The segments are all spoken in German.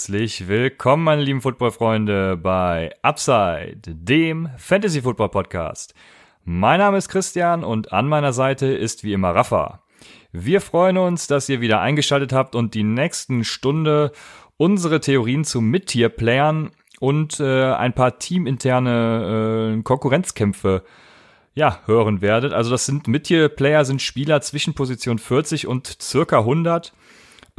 Herzlich willkommen, meine lieben Footballfreunde, bei Upside, dem Fantasy Football Podcast. Mein Name ist Christian und an meiner Seite ist wie immer Rafa. Wir freuen uns, dass ihr wieder eingeschaltet habt und die nächsten Stunde unsere Theorien zu Mid-Tier-Playern und äh, ein paar teaminterne äh, Konkurrenzkämpfe ja, hören werdet. Also das sind Mid-Tier-Player, sind Spieler zwischen Position 40 und circa 100.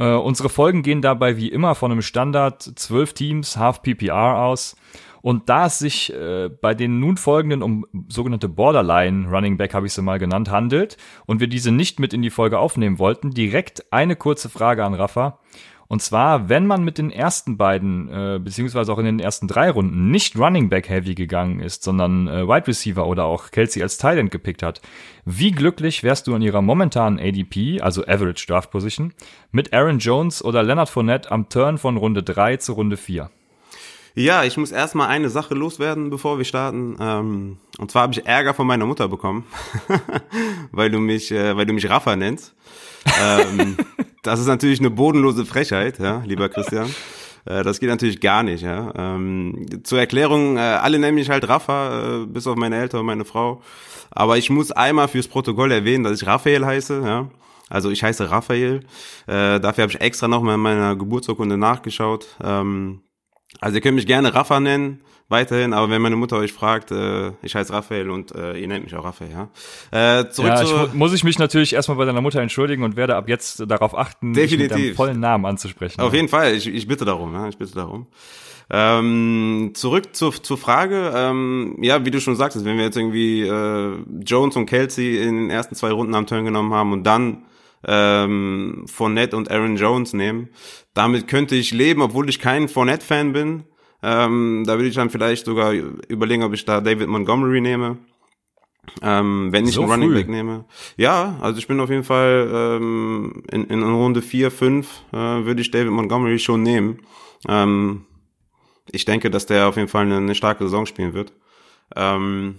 Äh, unsere Folgen gehen dabei wie immer von einem Standard 12 Teams, Half PPR aus. Und da es sich äh, bei den nun folgenden um sogenannte Borderline Running Back, habe ich sie mal genannt, handelt und wir diese nicht mit in die Folge aufnehmen wollten, direkt eine kurze Frage an Rafa. Und zwar, wenn man mit den ersten beiden, äh, beziehungsweise auch in den ersten drei Runden nicht Running Back Heavy gegangen ist, sondern äh, Wide Receiver oder auch Kelsey als Tight End gepickt hat, wie glücklich wärst du in ihrer momentanen ADP, also Average Draft Position, mit Aaron Jones oder Leonard Fournette am Turn von Runde drei zu Runde vier? Ja, ich muss erstmal eine Sache loswerden, bevor wir starten. Ähm, und zwar habe ich Ärger von meiner Mutter bekommen, weil du mich, äh, weil du mich Rafa nennst. Ähm, das ist natürlich eine bodenlose Frechheit, ja, lieber Christian. Äh, das geht natürlich gar nicht, ja. Ähm, zur Erklärung, äh, alle nennen mich halt Rafa, äh, bis auf meine Eltern und meine Frau. Aber ich muss einmal fürs Protokoll erwähnen, dass ich Raphael heiße, ja. Also ich heiße Raphael. Äh, dafür habe ich extra nochmal in meiner Geburtsurkunde nachgeschaut. Ähm, also ihr könnt mich gerne Rafa nennen, weiterhin, aber wenn meine Mutter euch fragt, äh, ich heiße Raphael und äh, ihr nennt mich auch Raphael, ja. Äh, zurück ja, zu, ich, muss ich mich natürlich erstmal bei deiner Mutter entschuldigen und werde ab jetzt darauf achten, definitiv. mit deinem vollen Namen anzusprechen. Auf ja. jeden Fall, ich, ich bitte darum, ja, ich bitte darum. Ähm, zurück zur, zur Frage, ähm, ja, wie du schon sagtest, wenn wir jetzt irgendwie äh, Jones und Kelsey in den ersten zwei Runden am Turn genommen haben und dann ähm, Fournette und Aaron Jones nehmen. Damit könnte ich leben, obwohl ich kein Fournette-Fan bin. Ähm, da würde ich dann vielleicht sogar überlegen, ob ich da David Montgomery nehme. Ähm, wenn ich so einen Running Back nehme. Ja, also ich bin auf jeden Fall ähm, in, in Runde 4, 5 äh, würde ich David Montgomery schon nehmen. Ähm, ich denke, dass der auf jeden Fall eine, eine starke Saison spielen wird. Ähm,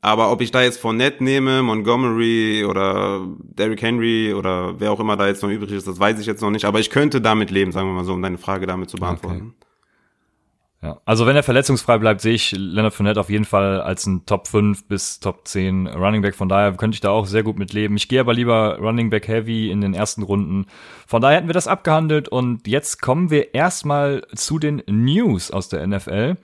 aber ob ich da jetzt Fournette nehme, Montgomery oder Derrick Henry oder wer auch immer da jetzt noch übrig ist, das weiß ich jetzt noch nicht. Aber ich könnte damit leben, sagen wir mal so, um deine Frage damit zu beantworten. Okay. Ja, also wenn er verletzungsfrei bleibt, sehe ich Leonard Fournette auf jeden Fall als ein Top 5 bis Top 10 Running Back. Von daher könnte ich da auch sehr gut mit leben. Ich gehe aber lieber Running Back Heavy in den ersten Runden. Von daher hätten wir das abgehandelt und jetzt kommen wir erstmal zu den News aus der NFL.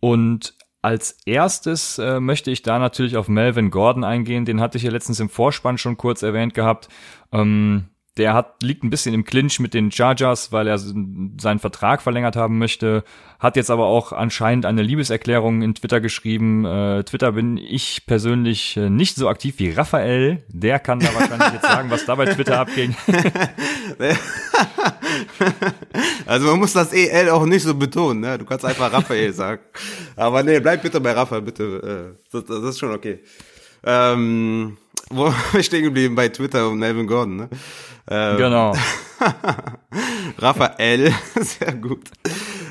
Und als erstes äh, möchte ich da natürlich auf Melvin Gordon eingehen. Den hatte ich ja letztens im Vorspann schon kurz erwähnt gehabt. Ähm, der hat, liegt ein bisschen im Clinch mit den Chargers, weil er seinen Vertrag verlängert haben möchte. Hat jetzt aber auch anscheinend eine Liebeserklärung in Twitter geschrieben. Äh, Twitter bin ich persönlich äh, nicht so aktiv wie Raphael. Der kann da wahrscheinlich jetzt sagen, was da bei Twitter abging. also man muss das EL auch nicht so betonen. Ne? Du kannst einfach Raphael sagen. Aber nee, bleib bitte bei Raphael, bitte. Äh, das, das ist schon okay. Ähm, wo stehen geblieben? Bei Twitter und Melvin Gordon, ne? Ähm, genau. Raphael, sehr gut.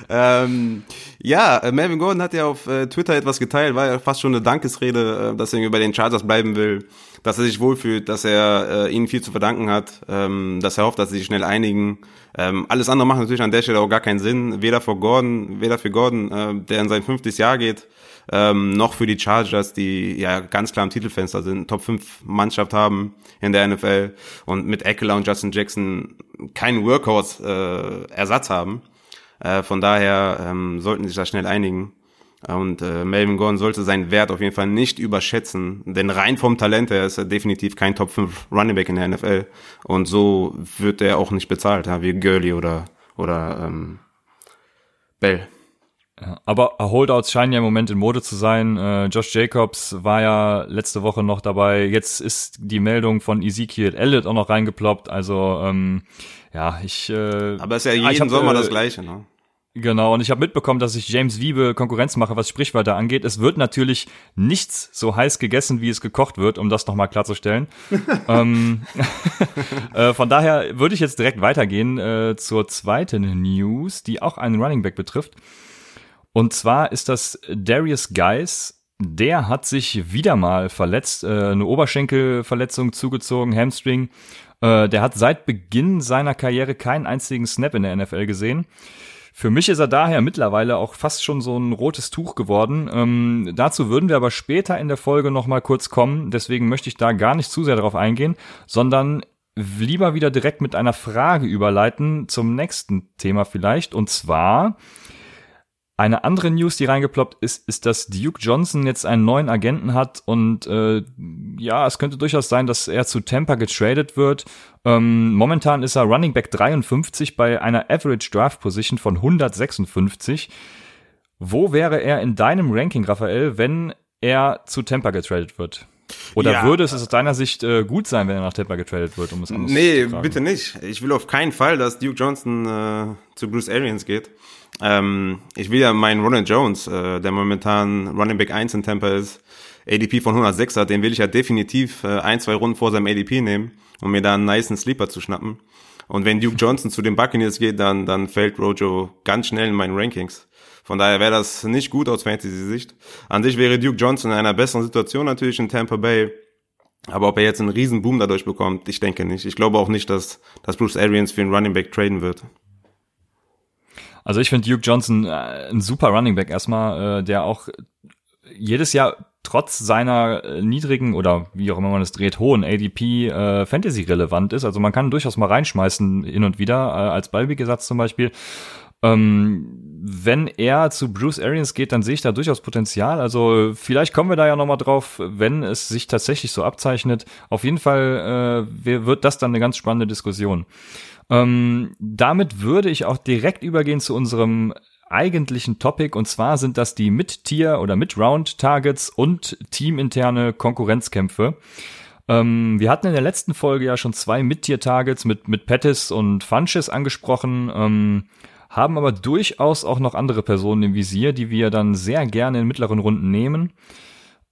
Ähm, ja, Melvin Gordon hat ja auf äh, Twitter etwas geteilt, war ja fast schon eine Dankesrede, äh, dass er bei den Chargers bleiben will, dass er sich wohlfühlt, dass er äh, ihnen viel zu verdanken hat, ähm, dass er hofft, dass sie sich schnell einigen. Ähm, alles andere macht natürlich an der Stelle auch gar keinen Sinn, weder für Gordon, weder für Gordon, äh, der in sein fünftes Jahr geht, ähm, noch für die Chargers, die ja ganz klar im Titelfenster sind, Top 5 Mannschaft haben in der NFL und mit Eckler und Justin Jackson keinen Workhorse-Ersatz äh, haben. Äh, von daher ähm, sollten sich da schnell einigen. Und äh, Melvin Gordon sollte seinen Wert auf jeden Fall nicht überschätzen, denn rein vom Talent her ist er definitiv kein Top 5 Running Back in der NFL. Und so wird er auch nicht bezahlt, ja, wie Gurley oder, oder ähm, Bell. Aber Holdouts scheinen ja im Moment in Mode zu sein. Äh, Josh Jacobs war ja letzte Woche noch dabei. Jetzt ist die Meldung von Ezekiel Elliott auch noch reingeploppt. Also ähm, ja, ich. Äh, aber es ist ja jeden hab, Sommer äh, das Gleiche, ne? Genau, und ich habe mitbekommen, dass ich James Wiebe Konkurrenz mache, was Sprichwörter angeht. Es wird natürlich nichts so heiß gegessen, wie es gekocht wird, um das nochmal klarzustellen. ähm, äh, von daher würde ich jetzt direkt weitergehen äh, zur zweiten News, die auch einen Running Back betrifft. Und zwar ist das Darius Geis. Der hat sich wieder mal verletzt, äh, eine Oberschenkelverletzung zugezogen, Hamstring. Äh, der hat seit Beginn seiner Karriere keinen einzigen Snap in der NFL gesehen. Für mich ist er daher mittlerweile auch fast schon so ein rotes Tuch geworden. Ähm, dazu würden wir aber später in der Folge noch mal kurz kommen. Deswegen möchte ich da gar nicht zu sehr darauf eingehen, sondern lieber wieder direkt mit einer Frage überleiten zum nächsten Thema vielleicht. Und zwar eine andere News, die reingeploppt ist, ist, dass Duke Johnson jetzt einen neuen Agenten hat und äh, ja, es könnte durchaus sein, dass er zu Tampa getradet wird. Ähm, momentan ist er Running Back 53 bei einer Average Draft Position von 156. Wo wäre er in deinem Ranking, Raphael, wenn er zu Tampa getradet wird? Oder ja. würde es aus deiner Sicht äh, gut sein, wenn er nach Tampa getradet wird, um es anders nee, zu Nee, bitte nicht. Ich will auf keinen Fall, dass Duke Johnson äh, zu Bruce Arians geht. Ähm, ich will ja meinen Ronald Jones, äh, der momentan Running Back 1 in Tampa ist, ADP von 106 hat, den will ich ja definitiv äh, ein, zwei Runden vor seinem ADP nehmen, um mir da einen niceen Sleeper zu schnappen. Und wenn Duke Johnson zu den Buccaneers geht, dann, dann fällt Rojo ganz schnell in meinen Rankings. Von daher wäre das nicht gut aus Fantasy-Sicht. An sich wäre Duke Johnson in einer besseren Situation natürlich in Tampa Bay. Aber ob er jetzt einen riesen Boom dadurch bekommt, ich denke nicht. Ich glaube auch nicht, dass, dass Bruce Arians für einen Running Back traden wird. Also ich finde Duke Johnson äh, ein super Running Back erstmal, äh, der auch jedes Jahr trotz seiner äh, niedrigen oder wie auch immer man es dreht, hohen ADP äh, Fantasy relevant ist. Also man kann durchaus mal reinschmeißen hin und wieder äh, als Ballwegesatz zum Beispiel. Ähm, wenn er zu Bruce Arians geht, dann sehe ich da durchaus Potenzial. Also vielleicht kommen wir da ja nochmal drauf, wenn es sich tatsächlich so abzeichnet. Auf jeden Fall äh, wird das dann eine ganz spannende Diskussion. Ähm, damit würde ich auch direkt übergehen zu unserem eigentlichen Topic und zwar sind das die Mid-Tier oder Mid-Round-Targets und teaminterne Konkurrenzkämpfe. Ähm, wir hatten in der letzten Folge ja schon zwei Mid-Tier-Targets mit, mit Pettis und Funches angesprochen, ähm, haben aber durchaus auch noch andere Personen im Visier, die wir dann sehr gerne in mittleren Runden nehmen.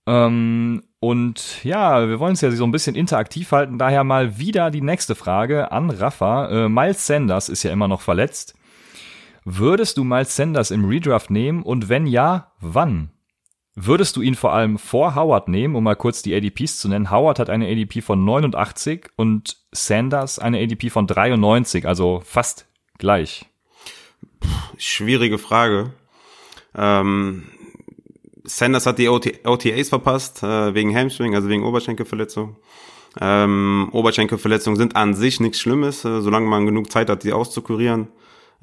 Ähm, und ja, wir wollen es ja so ein bisschen interaktiv halten, daher mal wieder die nächste Frage an Rafa. Äh, Miles Sanders ist ja immer noch verletzt. Würdest du Miles Sanders im Redraft nehmen und wenn ja, wann? Würdest du ihn vor allem vor Howard nehmen, um mal kurz die ADPs zu nennen? Howard hat eine ADP von 89 und Sanders eine ADP von 93, also fast gleich. Schwierige Frage. Ähm, Sanders hat die OT OTAs verpasst, äh, wegen Hamstring, also wegen Oberschenkelverletzung. Ähm, Oberschenkelverletzungen sind an sich nichts Schlimmes, äh, solange man genug Zeit hat, die auszukurieren.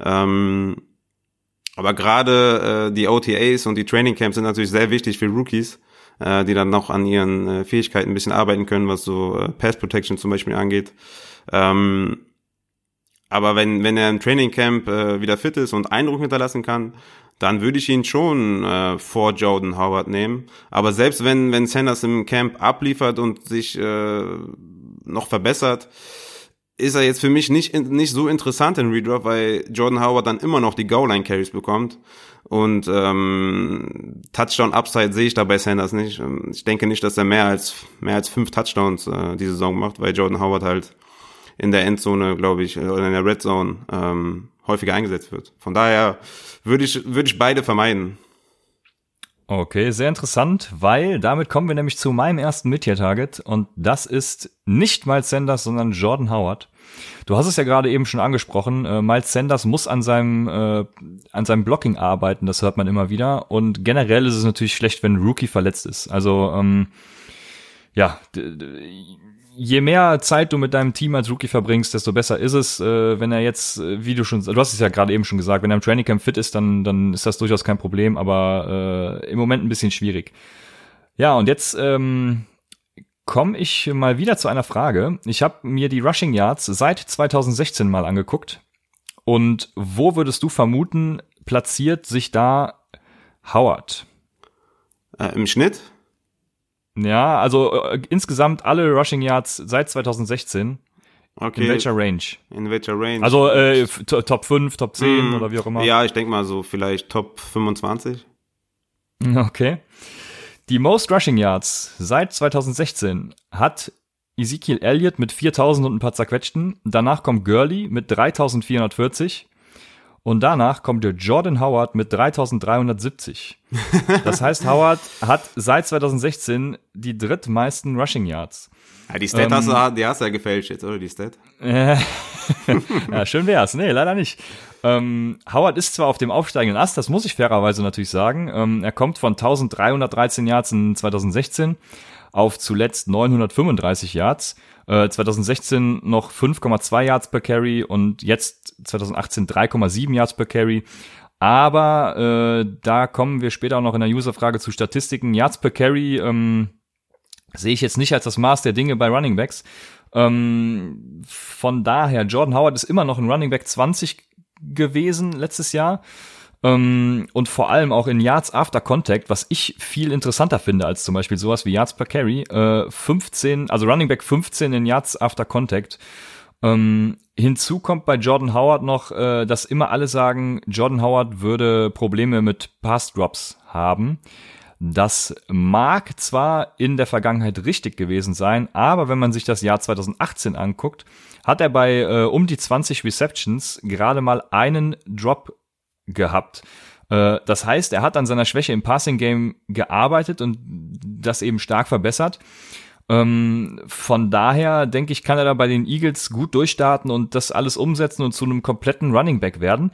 Ähm, aber gerade äh, die OTAs und die Training Camps sind natürlich sehr wichtig für Rookies, äh, die dann noch an ihren äh, Fähigkeiten ein bisschen arbeiten können, was so äh, Pass Protection zum Beispiel angeht. Ähm, aber wenn, wenn er im Training Camp äh, wieder fit ist und Eindruck hinterlassen kann, dann würde ich ihn schon äh, vor Jordan Howard nehmen. Aber selbst wenn, wenn Sanders im Camp abliefert und sich äh, noch verbessert, ist er jetzt für mich nicht, nicht so interessant in Redraft, weil Jordan Howard dann immer noch die Goal-Line-Carries bekommt. Und ähm, Touchdown-Upside sehe ich da bei Sanders nicht. Ähm, ich denke nicht, dass er mehr als mehr als fünf Touchdowns äh, die Saison macht, weil Jordan Howard halt in der Endzone, glaube ich, oder in der Red Zone ähm, häufiger eingesetzt wird. Von daher würde ich, würde ich beide vermeiden. Okay, sehr interessant, weil damit kommen wir nämlich zu meinem ersten Mid-Tier-Target und das ist nicht Miles Sanders, sondern Jordan Howard. Du hast es ja gerade eben schon angesprochen, äh, Miles Sanders muss an seinem, äh, an seinem Blocking arbeiten, das hört man immer wieder und generell ist es natürlich schlecht, wenn Rookie verletzt ist. Also, ähm, ja, je mehr Zeit du mit deinem Team als Rookie verbringst, desto besser ist es. Äh, wenn er jetzt, äh, wie du schon, du hast es ja gerade eben schon gesagt, wenn er im Trainingcamp fit ist, dann, dann ist das durchaus kein Problem, aber äh, im Moment ein bisschen schwierig. Ja, und jetzt ähm, komme ich mal wieder zu einer Frage. Ich habe mir die Rushing Yards seit 2016 mal angeguckt. Und wo würdest du vermuten, platziert sich da Howard? Äh, Im Schnitt? Ja, also äh, insgesamt alle Rushing Yards seit 2016. Okay. In welcher Range? In welcher Range? Also äh, Top 5, Top 10 mm, oder wie auch immer. Ja, ich denke mal so vielleicht Top 25. Okay. Die Most Rushing Yards seit 2016 hat Ezekiel Elliott mit 4000 und ein paar zerquetschten. Danach kommt Gurley mit 3440. Und danach kommt der Jordan Howard mit 3370. Das heißt, Howard hat seit 2016 die drittmeisten Rushing Yards. Ja, die Stat ähm, hast, du, die hast du ja gefälscht jetzt, oder die Stat? ja, schön wär's. Nee, leider nicht. Ähm, Howard ist zwar auf dem aufsteigenden Ast, das muss ich fairerweise natürlich sagen. Ähm, er kommt von 1313 Yards in 2016 auf zuletzt 935 Yards. Äh, 2016 noch 5,2 Yards per Carry und jetzt 2018 3,7 Yards per Carry. Aber äh, da kommen wir später auch noch in der Userfrage zu Statistiken. Yards per Carry ähm, sehe ich jetzt nicht als das Maß der Dinge bei Running Backs. Ähm, von daher, Jordan Howard ist immer noch ein Running Back 20 gewesen letztes Jahr. Ähm, und vor allem auch in Yards After Contact, was ich viel interessanter finde als zum Beispiel sowas wie Yards per Carry. Äh, 15, also Running Back 15 in Yards After Contact. Ähm, hinzu kommt bei Jordan Howard noch, äh, dass immer alle sagen, Jordan Howard würde Probleme mit Pass Drops haben. Das mag zwar in der Vergangenheit richtig gewesen sein, aber wenn man sich das Jahr 2018 anguckt, hat er bei äh, um die 20 Receptions gerade mal einen Drop gehabt. Äh, das heißt, er hat an seiner Schwäche im Passing Game gearbeitet und das eben stark verbessert. Ähm, von daher denke ich, kann er da bei den Eagles gut durchstarten und das alles umsetzen und zu einem kompletten Running Back werden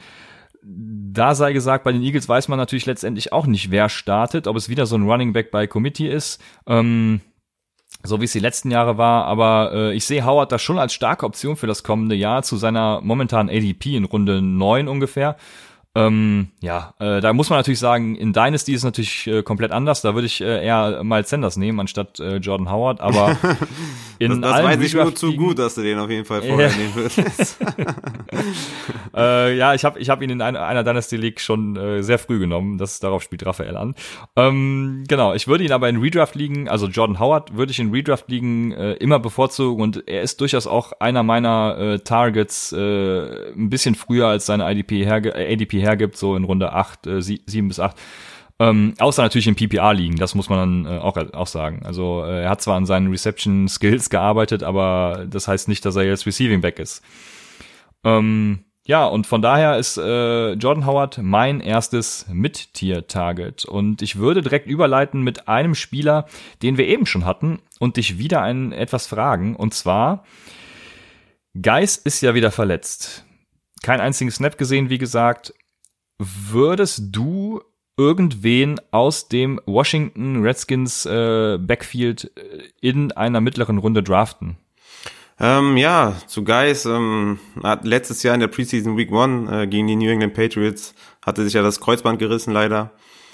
da sei gesagt, bei den Eagles weiß man natürlich letztendlich auch nicht, wer startet, ob es wieder so ein Running Back bei Committee ist, ähm, so wie es die letzten Jahre war. Aber äh, ich sehe Howard da schon als starke Option für das kommende Jahr zu seiner momentanen ADP in Runde 9 ungefähr. Ähm, ja, äh, da muss man natürlich sagen, in Dynasty ist es natürlich äh, komplett anders. Da würde ich äh, eher Miles Sanders nehmen anstatt äh, Jordan Howard. Aber in das, das weiß ich nur zu gut, dass du den auf jeden Fall vorher nehmen würdest. äh, ja, ich habe ich hab ihn in einer, einer Dynasty League schon äh, sehr früh genommen. Das darauf spielt Raphael an. Ähm, genau, ich würde ihn aber in Redraft liegen, also Jordan Howard würde ich in Redraft liegen äh, immer bevorzugen und er ist durchaus auch einer meiner äh, Targets äh, ein bisschen früher als seine IDP herge äh, ADP hergibt, so in Runde 8, äh, 7 bis 8. Ähm, außer natürlich im PPA liegen, das muss man dann äh, auch, auch sagen. Also äh, er hat zwar an seinen Reception Skills gearbeitet, aber das heißt nicht, dass er jetzt Receiving Back ist. Ähm, ja, und von daher ist äh, Jordan Howard mein erstes Mit-Tier-Target. Und ich würde direkt überleiten mit einem Spieler, den wir eben schon hatten, und dich wieder ein etwas fragen. Und zwar, Geis ist ja wieder verletzt. Kein einzigen Snap gesehen, wie gesagt würdest du irgendwen aus dem Washington Redskins äh, Backfield äh, in einer mittleren Runde draften? Ähm, ja, zu Guys, ähm, hat letztes Jahr in der Preseason Week One äh, gegen die New England Patriots hatte sich ja das Kreuzband gerissen leider.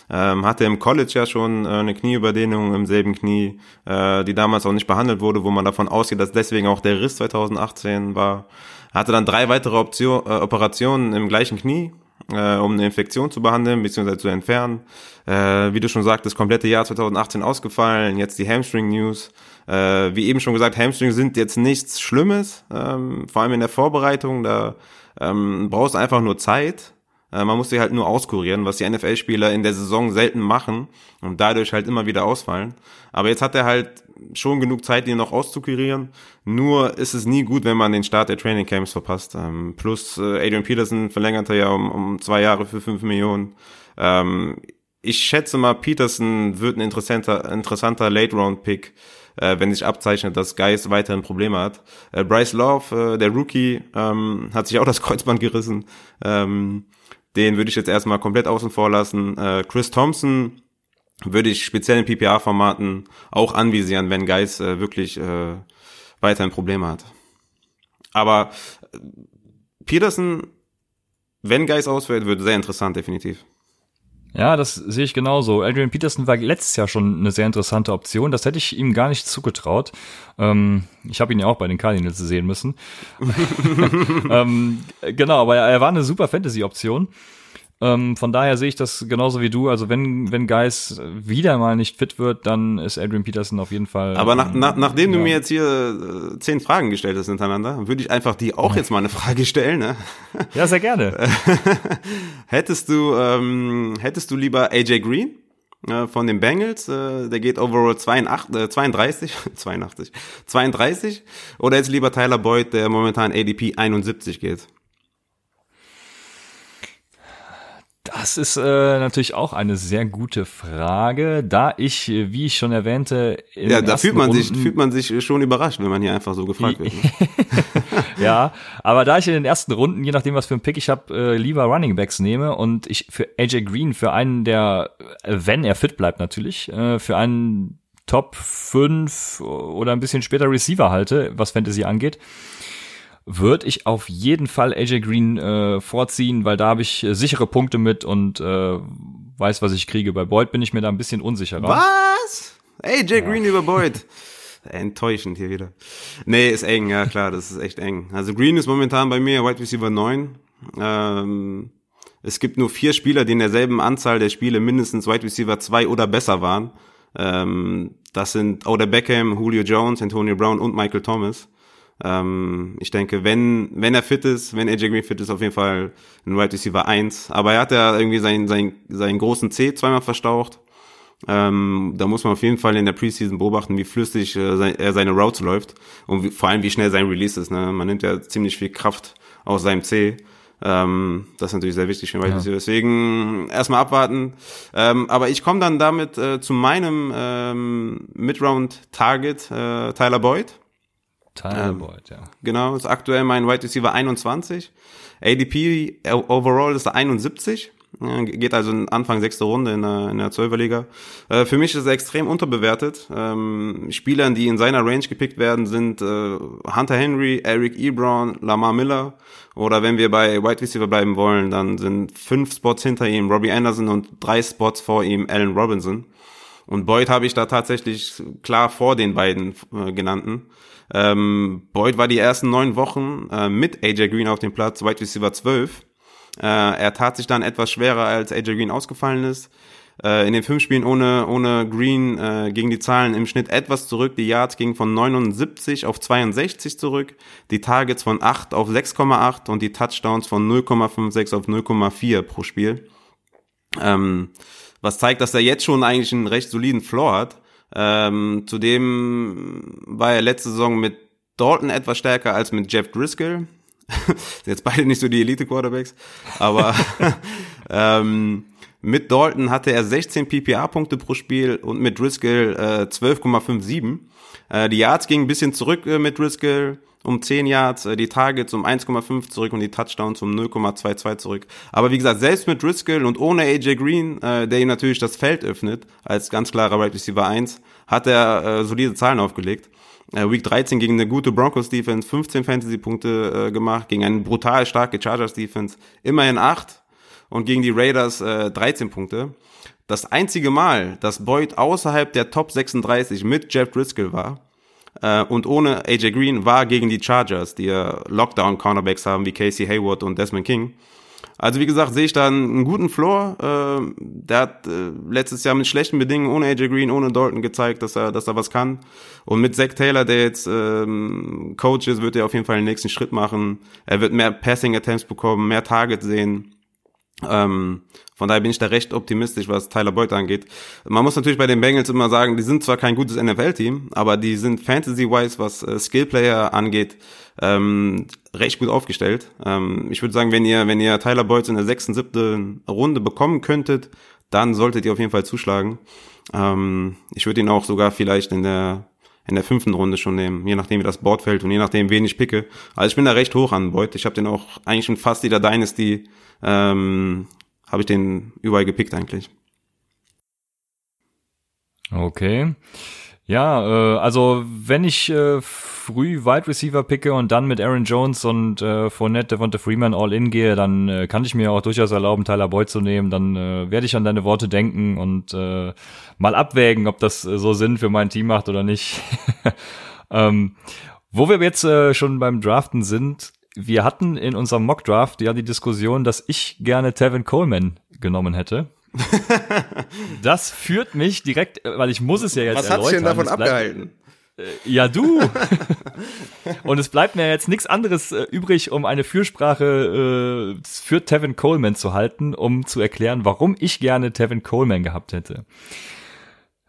Ähm, hatte im College ja schon äh, eine Knieüberdehnung im selben Knie, äh, die damals auch nicht behandelt wurde, wo man davon ausgeht, dass deswegen auch der Riss 2018 war. Hatte dann drei weitere Option, äh, Operationen im gleichen Knie, äh, um eine Infektion zu behandeln bzw. zu entfernen. Äh, wie du schon sagst, das komplette Jahr 2018 ausgefallen, jetzt die Hamstring-News. Äh, wie eben schon gesagt, Hamstring sind jetzt nichts Schlimmes, ähm, vor allem in der Vorbereitung, da ähm, brauchst du einfach nur Zeit. Äh, man muss sie halt nur auskurieren, was die NFL-Spieler in der Saison selten machen und dadurch halt immer wieder ausfallen. Aber jetzt hat er halt schon genug Zeit, ihn noch auszukurieren. Nur ist es nie gut, wenn man den Start der Training Camps verpasst. Ähm, plus äh, Adrian Peterson verlängerte ja um, um zwei Jahre für fünf Millionen. Ähm, ich schätze mal, Peterson wird ein interessanter, interessanter Late-Round-Pick, äh, wenn sich abzeichnet, dass Geis weiterhin Probleme hat. Äh, Bryce Love, äh, der Rookie, ähm, hat sich auch das Kreuzband gerissen. Ähm, den würde ich jetzt erstmal komplett außen vor lassen. Äh, Chris Thompson würde ich speziell in PPA-Formaten auch anvisieren, wenn Geis äh, wirklich äh, weiterhin Probleme hat. Aber äh, Peterson, wenn Geis ausfällt, wird sehr interessant, definitiv. Ja, das sehe ich genauso. Adrian Peterson war letztes Jahr schon eine sehr interessante Option. Das hätte ich ihm gar nicht zugetraut. Ähm, ich habe ihn ja auch bei den Cardinals sehen müssen. ähm, genau, aber er war eine super Fantasy-Option. Ähm, von daher sehe ich das genauso wie du. Also wenn, wenn Geis wieder mal nicht fit wird, dann ist Adrian Peterson auf jeden Fall. Aber nach, nach, nachdem ja. du mir jetzt hier äh, zehn Fragen gestellt hast hintereinander, würde ich einfach die auch jetzt mal eine Frage stellen. Ne? Ja, sehr gerne. hättest du, ähm, hättest du lieber AJ Green? äh, von den Bengals, äh, der geht overall 82, äh, 32, 82, 32, oder jetzt lieber Tyler Boyd, der momentan ADP 71 geht? Das ist äh, natürlich auch eine sehr gute Frage, da ich, wie ich schon erwähnte, ja, da fühlt man Runden sich fühlt man sich schon überrascht, wenn man hier einfach so gefragt wird. Ne? ja, aber da ich in den ersten Runden, je nachdem was für ein Pick ich habe, äh, lieber Running Backs nehme und ich für AJ Green für einen der, wenn er fit bleibt natürlich, äh, für einen Top 5 oder ein bisschen später Receiver halte, was Fantasy angeht, würde ich auf jeden Fall AJ Green äh, vorziehen, weil da habe ich äh, sichere Punkte mit und äh, weiß, was ich kriege. Bei Boyd bin ich mir da ein bisschen unsicherer. Was? AJ ja. Green über Boyd. Enttäuschend hier wieder. Nee, ist eng, ja klar, das ist echt eng. Also Green ist momentan bei mir Wide Receiver 9. Ähm, es gibt nur vier Spieler, die in derselben Anzahl der Spiele mindestens Wide Receiver 2 oder besser waren. Ähm, das sind Oder Beckham, Julio Jones, Antonio Brown und Michael Thomas. Ähm, ich denke, wenn, wenn er fit ist, wenn AJ Green fit ist, auf jeden Fall ein Wide Receiver 1. Aber er hat ja irgendwie seinen, seinen, seinen großen C zweimal verstaucht. Ähm, da muss man auf jeden Fall in der Preseason beobachten, wie flüssig äh, er seine Routes läuft und wie, vor allem wie schnell sein Release ist. Ne? Man nimmt ja ziemlich viel Kraft aus seinem C. Ähm, das ist natürlich sehr wichtig für ja. Deswegen erstmal abwarten. Ähm, aber ich komme dann damit äh, zu meinem ähm, Midround-Target, äh, Tyler Boyd. Tyler ähm, Boyd, ja. Genau, ist aktuell mein Wide Receiver 21. ADP äh, overall ist er 71. Geht also in Anfang sechste Runde in der, in der 12er Liga. Äh, für mich ist er extrem unterbewertet. Ähm, Spielern, die in seiner Range gepickt werden, sind äh, Hunter Henry, Eric Ebron, Lamar Miller. Oder wenn wir bei Wide Receiver bleiben wollen, dann sind fünf Spots hinter ihm Robbie Anderson und drei Spots vor ihm Allen Robinson. Und Boyd habe ich da tatsächlich klar vor den beiden äh, genannten. Ähm, Boyd war die ersten neun Wochen äh, mit AJ Green auf dem Platz, Wide Receiver 12. Äh, er tat sich dann etwas schwerer, als AJ Green ausgefallen ist. Äh, in den fünf Spielen ohne, ohne Green äh, gingen die Zahlen im Schnitt etwas zurück. Die Yards gingen von 79 auf 62 zurück, die Targets von 8 auf 6,8 und die Touchdowns von 0,56 auf 0,4 pro Spiel. Ähm, was zeigt, dass er jetzt schon eigentlich einen recht soliden Floor hat. Ähm, zudem war er letzte Saison mit Dalton etwas stärker als mit Jeff Driscoll. jetzt beide nicht so die Elite-Quarterbacks, aber ähm, mit Dalton hatte er 16 PPA-Punkte pro Spiel und mit Driscoll äh, 12,57. Äh, die Yards gingen ein bisschen zurück äh, mit Driscoll um 10 Yards, äh, die Targets um 1,5 zurück und die Touchdowns um 0,22 zurück. Aber wie gesagt, selbst mit Driscoll und ohne AJ Green, äh, der ihm natürlich das Feld öffnet, als ganz klarer Right Receiver 1, hat er äh, solide Zahlen aufgelegt. Äh, Week 13 gegen eine gute Broncos Defense, 15 Fantasy Punkte äh, gemacht, gegen eine brutal starke Chargers Defense, immerhin 8 und gegen die Raiders äh, 13 Punkte. Das einzige Mal, dass Boyd außerhalb der Top 36 mit Jeff Driscoll war, äh, und ohne AJ Green war gegen die Chargers, die ja Lockdown-Cornerbacks haben wie Casey Hayward und Desmond King. Also wie gesagt, sehe ich da einen guten Floor. Äh, der hat äh, letztes Jahr mit schlechten Bedingungen ohne AJ Green, ohne Dalton gezeigt, dass er, dass er was kann. Und mit Zach Taylor, der jetzt ähm, Coach ist, wird er auf jeden Fall den nächsten Schritt machen. Er wird mehr Passing Attempts bekommen, mehr Targets sehen. Ähm, von daher bin ich da recht optimistisch, was Tyler Boyd angeht. Man muss natürlich bei den Bengals immer sagen, die sind zwar kein gutes NFL-Team, aber die sind fantasy-wise, was äh, Skill-Player angeht, ähm, recht gut aufgestellt. Ähm, ich würde sagen, wenn ihr, wenn ihr Tyler Boyd in der sechsten, siebten Runde bekommen könntet, dann solltet ihr auf jeden Fall zuschlagen. Ähm, ich würde ihn auch sogar vielleicht in der in der fünften Runde schon nehmen, je nachdem wie das Board fällt und je nachdem wen ich picke. Also ich bin da recht hoch an Boyd. Ich habe den auch eigentlich in fast jeder Dynasty ähm, habe ich den überall gepickt eigentlich. Okay. Ja, äh, also wenn ich äh, früh Wide Receiver picke und dann mit Aaron Jones und äh, Fournette, Devonta Freeman all in gehe, dann äh, kann ich mir auch durchaus erlauben, Tyler Boyd zu nehmen. Dann äh, werde ich an deine Worte denken und äh, mal abwägen, ob das äh, so Sinn für mein Team macht oder nicht. ähm, wo wir jetzt äh, schon beim Draften sind, wir hatten in unserem Mock Draft ja die Diskussion, dass ich gerne Tevin Coleman genommen hätte. das führt mich direkt, weil ich muss es ja jetzt Was erläutern. Was hat dich denn davon abgehalten? Äh, ja, du. Und es bleibt mir jetzt nichts anderes äh, übrig, um eine Fürsprache äh, für Tevin Coleman zu halten, um zu erklären, warum ich gerne Tevin Coleman gehabt hätte.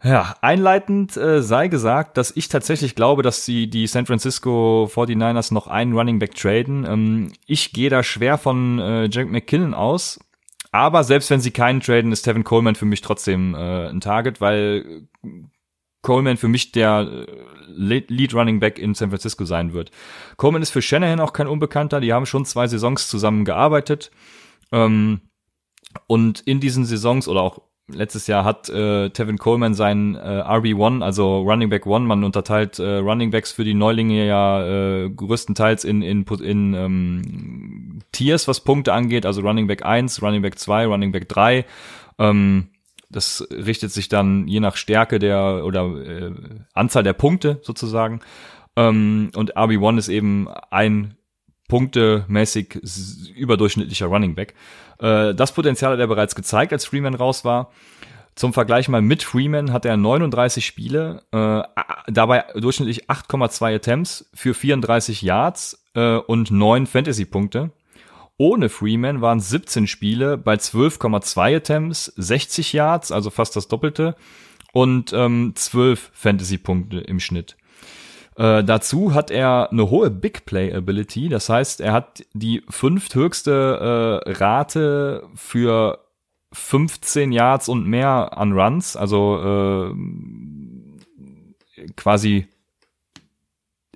Ja, einleitend äh, sei gesagt, dass ich tatsächlich glaube, dass sie die San Francisco 49ers noch einen Running Back traden. Ähm, ich gehe da schwer von äh, Jack McKinnon aus, aber selbst wenn sie keinen traden, ist Tevin Coleman für mich trotzdem äh, ein Target, weil Coleman für mich der äh, Lead Running Back in San Francisco sein wird. Coleman ist für Shanahan auch kein Unbekannter. Die haben schon zwei Saisons zusammen gearbeitet. Ähm, und in diesen Saisons oder auch letztes Jahr hat äh, Tevin Coleman seinen äh, RB1, also Running Back One, man unterteilt äh, Running Backs für die Neulinge ja äh, größtenteils in, in, in ähm, Tiers, was Punkte angeht, also Running Back 1, Running Back 2, Running Back 3. Ähm, das richtet sich dann je nach Stärke der oder äh, Anzahl der Punkte sozusagen. Ähm, und RB1 ist eben ein punktemäßig überdurchschnittlicher Running Back. Äh, das Potenzial hat er bereits gezeigt, als Freeman raus war. Zum Vergleich mal mit Freeman hat er 39 Spiele, äh, dabei durchschnittlich 8,2 Attempts für 34 Yards äh, und 9 Fantasy-Punkte. Ohne Freeman waren 17 Spiele bei 12,2 Attempts, 60 Yards, also fast das Doppelte, und ähm, 12 Fantasy-Punkte im Schnitt. Äh, dazu hat er eine hohe Big Play Ability, das heißt, er hat die fünfthöchste äh, Rate für 15 Yards und mehr an Runs, also äh, quasi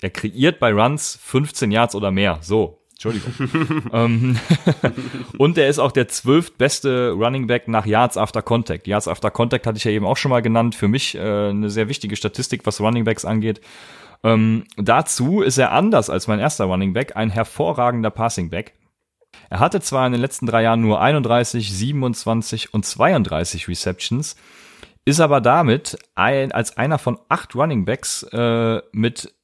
er kreiert bei Runs 15 Yards oder mehr. So, Entschuldigung. ähm, und er ist auch der zwölftbeste Running Back nach Yards After Contact. Yards After Contact hatte ich ja eben auch schon mal genannt. Für mich äh, eine sehr wichtige Statistik, was Running Backs angeht. Ähm, dazu ist er anders als mein erster Running Back ein hervorragender Passing Back. Er hatte zwar in den letzten drei Jahren nur 31, 27 und 32 Receptions, ist aber damit ein, als einer von acht Running Backs äh, mit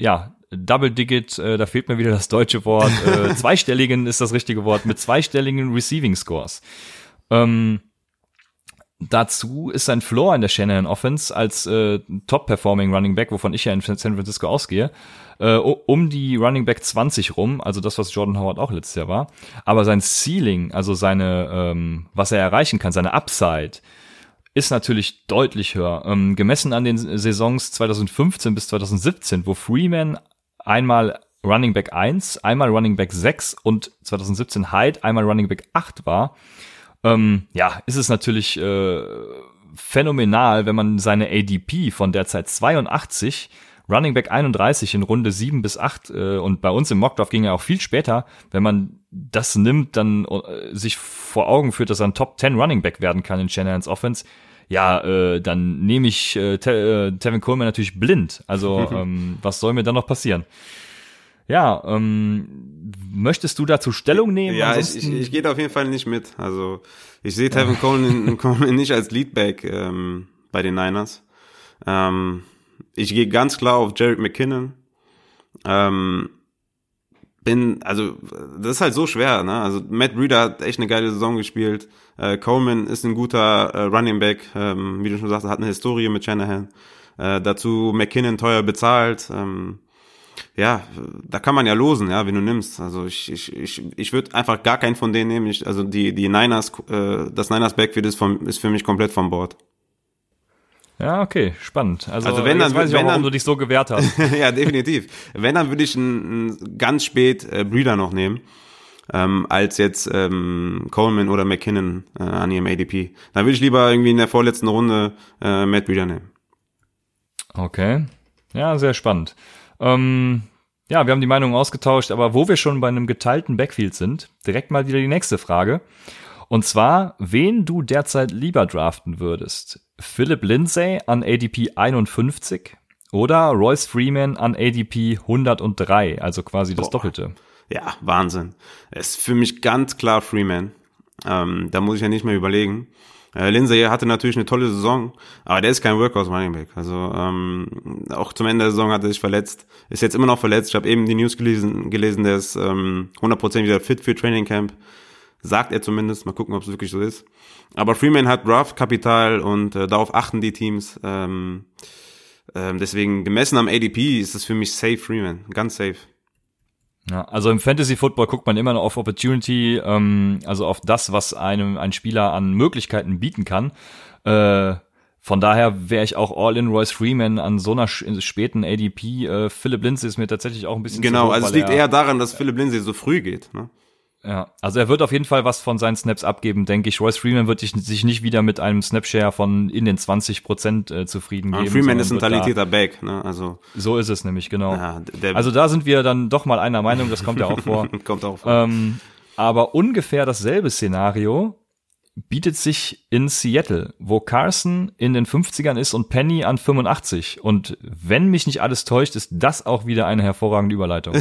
ja Double Digit, äh, da fehlt mir wieder das deutsche Wort, äh, zweistelligen ist das richtige Wort, mit zweistelligen Receiving Scores. Ähm, dazu ist sein Floor in der Shanahan Offense als äh, Top-Performing Running Back, wovon ich ja in San Francisco ausgehe, äh, um die Running Back 20 rum, also das, was Jordan Howard auch letztes Jahr war. Aber sein Ceiling, also seine, ähm, was er erreichen kann, seine Upside, ist natürlich deutlich höher. Ähm, gemessen an den Saisons 2015 bis 2017, wo Freeman einmal Running Back 1, einmal Running Back 6 und 2017 Hyde einmal Running Back 8 war, ähm, ja, ist es natürlich äh, phänomenal, wenn man seine ADP von derzeit 82 Running Back 31 in Runde 7 bis 8 äh, und bei uns im Mockdraft ging er auch viel später, wenn man das nimmt, dann äh, sich vor Augen führt, dass er ein Top 10 Running Back werden kann in Shanahans Offense, ja, äh, dann nehme ich äh, Te äh, Tevin Coleman natürlich blind. Also ähm, was soll mir dann noch passieren? Ja, ähm, möchtest du dazu Stellung nehmen? Ja, ich, ich, ich gehe da auf jeden Fall nicht mit. Also ich sehe Tevin Coleman, Coleman nicht als Leadback ähm, bei den Niners. Ähm, ich gehe ganz klar auf Jarek McKinnon. Ähm, bin, also, das ist halt so schwer, ne? Also, Matt Breeder hat echt eine geile Saison gespielt. Äh, Coleman ist ein guter äh, Running Back, ähm, wie du schon sagst, hat eine Historie mit Shanahan. Äh, dazu McKinnon teuer bezahlt. Ähm, ja, da kann man ja losen, ja, wenn du nimmst. Also ich, ich, ich, ich würde einfach gar keinen von denen nehmen. Ich, also die, die Niners, äh, das Niners Backfield ist, vom, ist für mich komplett vom Bord. Ja, okay, spannend. Also, also wenn dann, weiß ich wenn auch, dann, du dich so gewehrt hast. ja, definitiv. Wenn, dann würde ich einen ganz spät äh, Breeder noch nehmen, ähm, als jetzt ähm, Coleman oder McKinnon äh, an ihrem ADP. Dann würde ich lieber irgendwie in der vorletzten Runde äh, Matt Breeder nehmen. Okay. Ja, sehr spannend. Ähm, ja, wir haben die Meinungen ausgetauscht, aber wo wir schon bei einem geteilten Backfield sind, direkt mal wieder die nächste Frage. Und zwar, wen du derzeit lieber draften würdest. Philip Lindsay an ADP 51 oder Royce Freeman an ADP 103, also quasi das Boah. Doppelte. Ja, Wahnsinn. Es ist für mich ganz klar Freeman. Ähm, da muss ich ja nicht mehr überlegen. Äh, Lindsay hatte natürlich eine tolle Saison, aber der ist kein Workhorse Running Back. Also ähm, auch zum Ende der Saison hat er sich verletzt, ist jetzt immer noch verletzt. Ich habe eben die News gelesen, gelesen der ist ähm, 100% wieder fit für Training Camp. Sagt er zumindest. Mal gucken, ob es wirklich so ist. Aber Freeman hat Draft-Kapital und äh, darauf achten die Teams. Ähm, ähm, deswegen gemessen am ADP ist es für mich safe Freeman. Ganz safe. Ja, also im Fantasy Football guckt man immer noch auf Opportunity, ähm, also auf das, was einem ein Spieler an Möglichkeiten bieten kann. Äh, von daher wäre ich auch All-in Royce Freeman an so einer späten ADP. Äh, Philip Lindsay ist mir tatsächlich auch ein bisschen Genau, hoch, also es liegt eher daran, dass Philip Lindsay so früh geht. Ne? Ja, also er wird auf jeden Fall was von seinen Snaps abgeben, denke ich. Royce Freeman wird sich nicht wieder mit einem Snapshare von in den 20 Prozent äh, zufrieden geben. Freeman ist ein talentierter Back, ne? Also so ist es nämlich genau. Ja, also da sind wir dann doch mal einer Meinung. Das kommt ja auch vor. kommt auch vor. Ähm, aber ungefähr dasselbe Szenario bietet sich in Seattle, wo Carson in den 50ern ist und Penny an 85. Und wenn mich nicht alles täuscht, ist das auch wieder eine hervorragende Überleitung.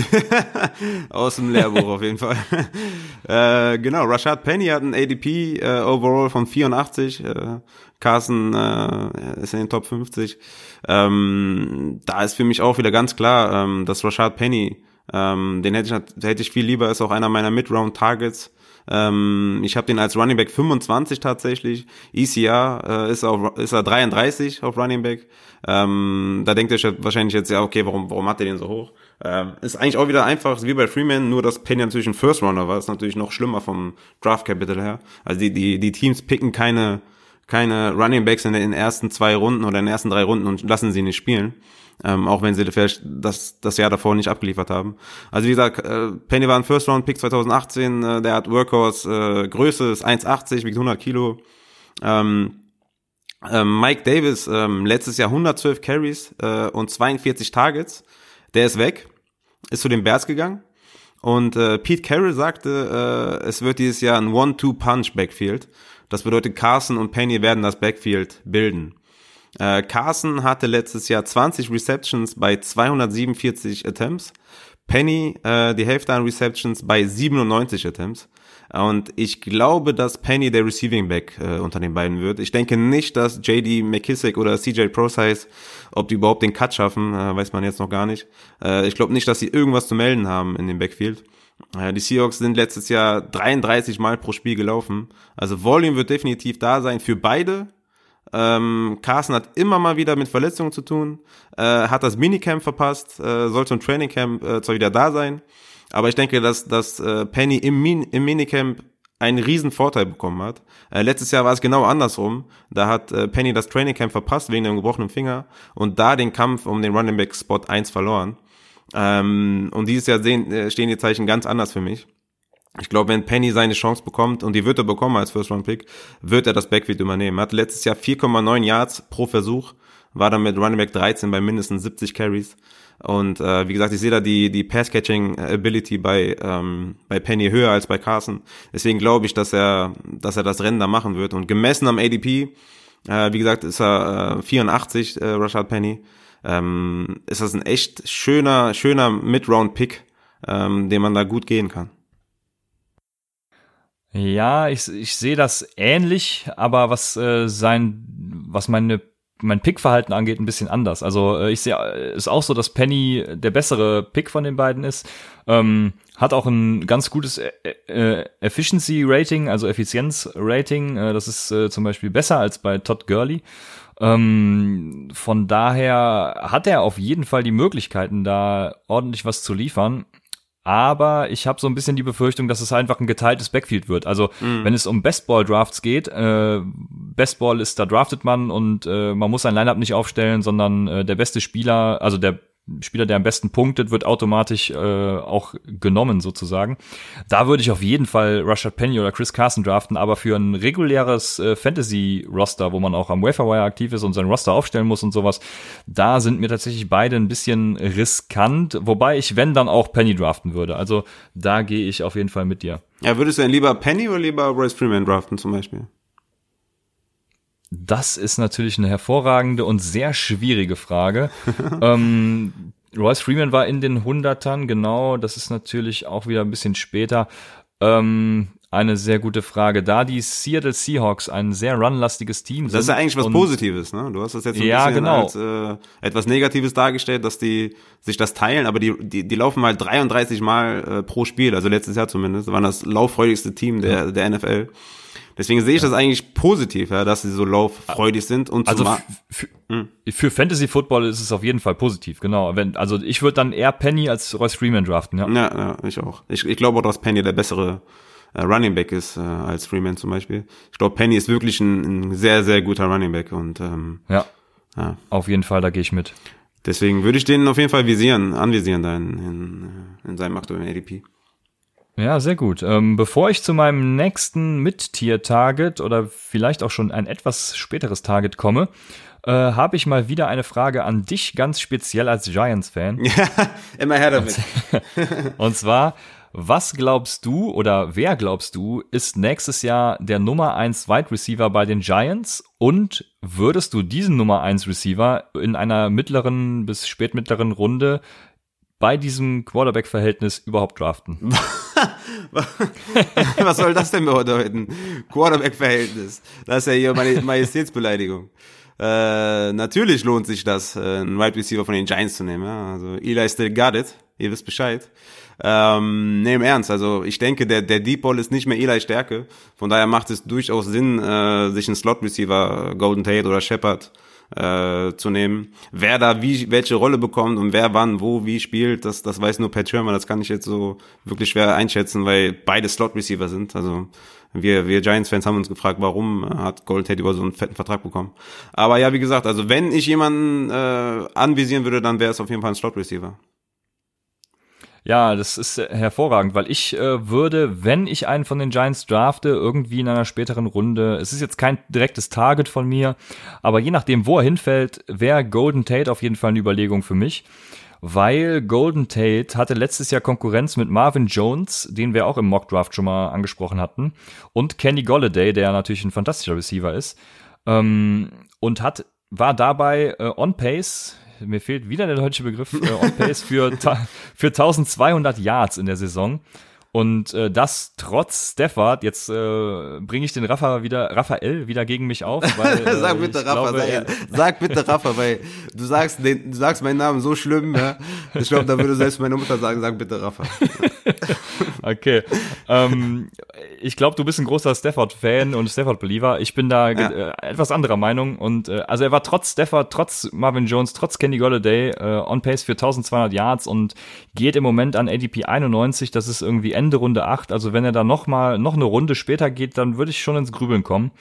Aus dem Lehrbuch auf jeden Fall. äh, genau, Rashad Penny hat ein ADP äh, overall von 84. Äh, Carson äh, ist in den Top 50. Ähm, da ist für mich auch wieder ganz klar, ähm, dass Rashad Penny, ähm, den hätte ich, hätte ich viel lieber, ist auch einer meiner Mid-Round-Targets. Ähm, ich habe den als Running Back 25 tatsächlich. ECR äh, ist, auf, ist er 33 auf Running Back. Ähm, da denkt ihr wahrscheinlich jetzt, ja, okay, warum, warum hat er den so hoch? Ähm, ist eigentlich auch wieder einfach, wie bei Freeman, nur dass Penny natürlich ein First Runner war. Ist natürlich noch schlimmer vom Draft Capital her. Also die, die, die Teams picken keine, keine Running Backs in den ersten zwei Runden oder in den ersten drei Runden und lassen sie nicht spielen ähm, auch wenn sie vielleicht das, das Jahr davor nicht abgeliefert haben. Also wie gesagt, äh, Penny war ein First-Round-Pick 2018, äh, der hat Workhorse, äh, Größe ist 1,80, wiegt 100 Kilo. Ähm, ähm, Mike Davis, ähm, letztes Jahr 112 Carries äh, und 42 Targets, der ist weg, ist zu den Bears gegangen. Und äh, Pete Carroll sagte, äh, es wird dieses Jahr ein One-Two-Punch-Backfield. Das bedeutet, Carson und Penny werden das Backfield bilden. Äh, Carson hatte letztes Jahr 20 Receptions bei 247 Attempts. Penny äh, die Hälfte an Receptions bei 97 Attempts. Und ich glaube, dass Penny der Receiving Back äh, unter den beiden wird. Ich denke nicht, dass JD McKissick oder CJ Prosize, ob die überhaupt den Cut schaffen, äh, weiß man jetzt noch gar nicht. Äh, ich glaube nicht, dass sie irgendwas zu melden haben in dem Backfield. Die Seahawks sind letztes Jahr 33 Mal pro Spiel gelaufen. Also Volume wird definitiv da sein für beide. Ähm, Carsten hat immer mal wieder mit Verletzungen zu tun, äh, hat das Minicamp verpasst, äh, soll zum Trainingcamp äh, zwar wieder da sein, aber ich denke, dass, dass äh, Penny im, Min im Minicamp einen riesen Vorteil bekommen hat. Äh, letztes Jahr war es genau andersrum. Da hat äh, Penny das Trainingcamp verpasst wegen dem gebrochenen Finger und da den Kampf um den Running Back Spot 1 verloren. Ähm, und dieses Jahr sehen, äh, stehen die Zeichen ganz anders für mich. Ich glaube, wenn Penny seine Chance bekommt, und die wird er bekommen als First-Round-Pick, wird er das Backfield übernehmen. Er hat letztes Jahr 4,9 Yards pro Versuch, war dann mit Running Back 13 bei mindestens 70 Carries. Und äh, wie gesagt, ich sehe da die, die Pass-Catching-Ability bei, ähm, bei Penny höher als bei Carson. Deswegen glaube ich, dass er, dass er das Rennen da machen wird. Und gemessen am ADP, äh, wie gesagt, ist er äh, 84, äh, Rashad Penny, ähm, ist das ein echt schöner, schöner Mid-Round-Pick, ähm, den man da gut gehen kann. Ja, ich, ich sehe das ähnlich, aber was äh, sein, was meine mein Pickverhalten angeht, ein bisschen anders. Also äh, ich sehe, äh, ist auch so, dass Penny der bessere Pick von den beiden ist. Ähm, hat auch ein ganz gutes äh, Efficiency Rating, also Effizienz Rating. Das ist äh, zum Beispiel besser als bei Todd Gurley. Ähm, von daher hat er auf jeden Fall die Möglichkeiten, da ordentlich was zu liefern aber ich habe so ein bisschen die Befürchtung, dass es einfach ein geteiltes Backfield wird. Also mhm. wenn es um Bestball-Drafts geht, äh, Bestball ist, da draftet man und äh, man muss sein Lineup nicht aufstellen, sondern äh, der beste Spieler, also der Spieler, der am besten punktet, wird automatisch äh, auch genommen sozusagen. Da würde ich auf jeden Fall Rashad Penny oder Chris Carson draften, aber für ein reguläres äh, Fantasy-Roster, wo man auch am Waferwire aktiv ist und sein Roster aufstellen muss und sowas, da sind mir tatsächlich beide ein bisschen riskant, wobei ich, wenn, dann auch Penny draften würde. Also da gehe ich auf jeden Fall mit dir. Ja, würdest du denn lieber Penny oder lieber Royce Freeman draften zum Beispiel? Das ist natürlich eine hervorragende und sehr schwierige Frage. ähm, Royce Freeman war in den Hundertern, genau. Das ist natürlich auch wieder ein bisschen später. Ähm, eine sehr gute Frage. Da die Seattle Seahawks ein sehr runlastiges Team sind. Das ist ja eigentlich was Positives, ne? Du hast das jetzt ein ja, bisschen genau. als äh, etwas Negatives dargestellt, dass die sich das teilen, aber die, die, die laufen mal 33 Mal äh, pro Spiel, also letztes Jahr zumindest, waren das lauffreudigste Team der, ja. der NFL. Deswegen sehe ich ja. das eigentlich positiv, ja, dass sie so lauffreudig sind und also für, hm. für Fantasy Football ist es auf jeden Fall positiv, genau. Wenn, also ich würde dann eher Penny als Royce Freeman draften, ja. Ja, ja ich auch. Ich, ich glaube auch, dass Penny der bessere äh, Running Back ist äh, als Freeman zum Beispiel. Ich glaube, Penny ist wirklich ein, ein, sehr, sehr guter Running Back und ähm, ja. ja. Auf jeden Fall, da gehe ich mit. Deswegen würde ich den auf jeden Fall visieren, anvisieren da in, in, in seinem aktuellen ADP. Ja, sehr gut. Ähm, bevor ich zu meinem nächsten Mit-Tier-Target oder vielleicht auch schon ein etwas späteres Target komme, äh, habe ich mal wieder eine Frage an dich ganz speziell als Giants-Fan. Ja, immer her damit. Und zwar, was glaubst du oder wer glaubst du ist nächstes Jahr der Nummer 1 Wide Receiver bei den Giants und würdest du diesen Nummer 1 Receiver in einer mittleren bis spätmittleren Runde bei diesem Quarterback-Verhältnis überhaupt draften? Was soll das denn bedeuten? Quarterback-Verhältnis. Das ist ja hier meine Majestätsbeleidigung. Äh, natürlich lohnt sich das, äh, einen Wide Receiver von den Giants zu nehmen. Ja? Also Eli still got it. Ihr wisst Bescheid. Ähm, nee, im Ernst. Also ich denke, der, der Deep Ball ist nicht mehr Eli Stärke. Von daher macht es durchaus Sinn, äh, sich einen Slot Receiver, Golden Tate oder Shepard, äh, zu nehmen. Wer da wie welche Rolle bekommt und wer wann wo wie spielt, das das weiß nur Pat Shermer. Das kann ich jetzt so wirklich schwer einschätzen, weil beide Slot Receiver sind. Also wir wir Giants Fans haben uns gefragt, warum hat Gold Tate über so einen fetten Vertrag bekommen. Aber ja, wie gesagt, also wenn ich jemanden äh, anvisieren würde, dann wäre es auf jeden Fall ein Slot Receiver. Ja, das ist hervorragend, weil ich äh, würde, wenn ich einen von den Giants drafte, irgendwie in einer späteren Runde, es ist jetzt kein direktes Target von mir, aber je nachdem, wo er hinfällt, wäre Golden Tate auf jeden Fall eine Überlegung für mich. Weil Golden Tate hatte letztes Jahr Konkurrenz mit Marvin Jones, den wir auch im Mock Draft schon mal angesprochen hatten, und Kenny Golladay, der natürlich ein fantastischer Receiver ist, ähm, und hat war dabei äh, on pace mir fehlt wieder der deutsche Begriff, äh, on pace für, für 1200 Yards in der Saison. Und äh, das trotz Stafford, jetzt äh, bringe ich den Rafa wieder, Raphael wieder gegen mich auf. Weil, äh, sag bitte Rafa, glaube, sag, sag, bitte Rafa, weil du sagst, den, du sagst meinen Namen so schlimm, ja. Ich glaube, da würde selbst meine Mutter sagen, sag bitte Rafa. okay. Ähm, ich glaube, du bist ein großer Stafford-Fan und Stafford-Believer. Ich bin da ja. äh, etwas anderer Meinung. Und äh, also er war trotz Stafford, trotz Marvin Jones, trotz Kenny Golladay äh, on pace für 1200 Yards und geht im Moment an ADP 91. Das ist irgendwie Ende Runde 8. Also wenn er da noch mal noch eine Runde später geht, dann würde ich schon ins Grübeln kommen.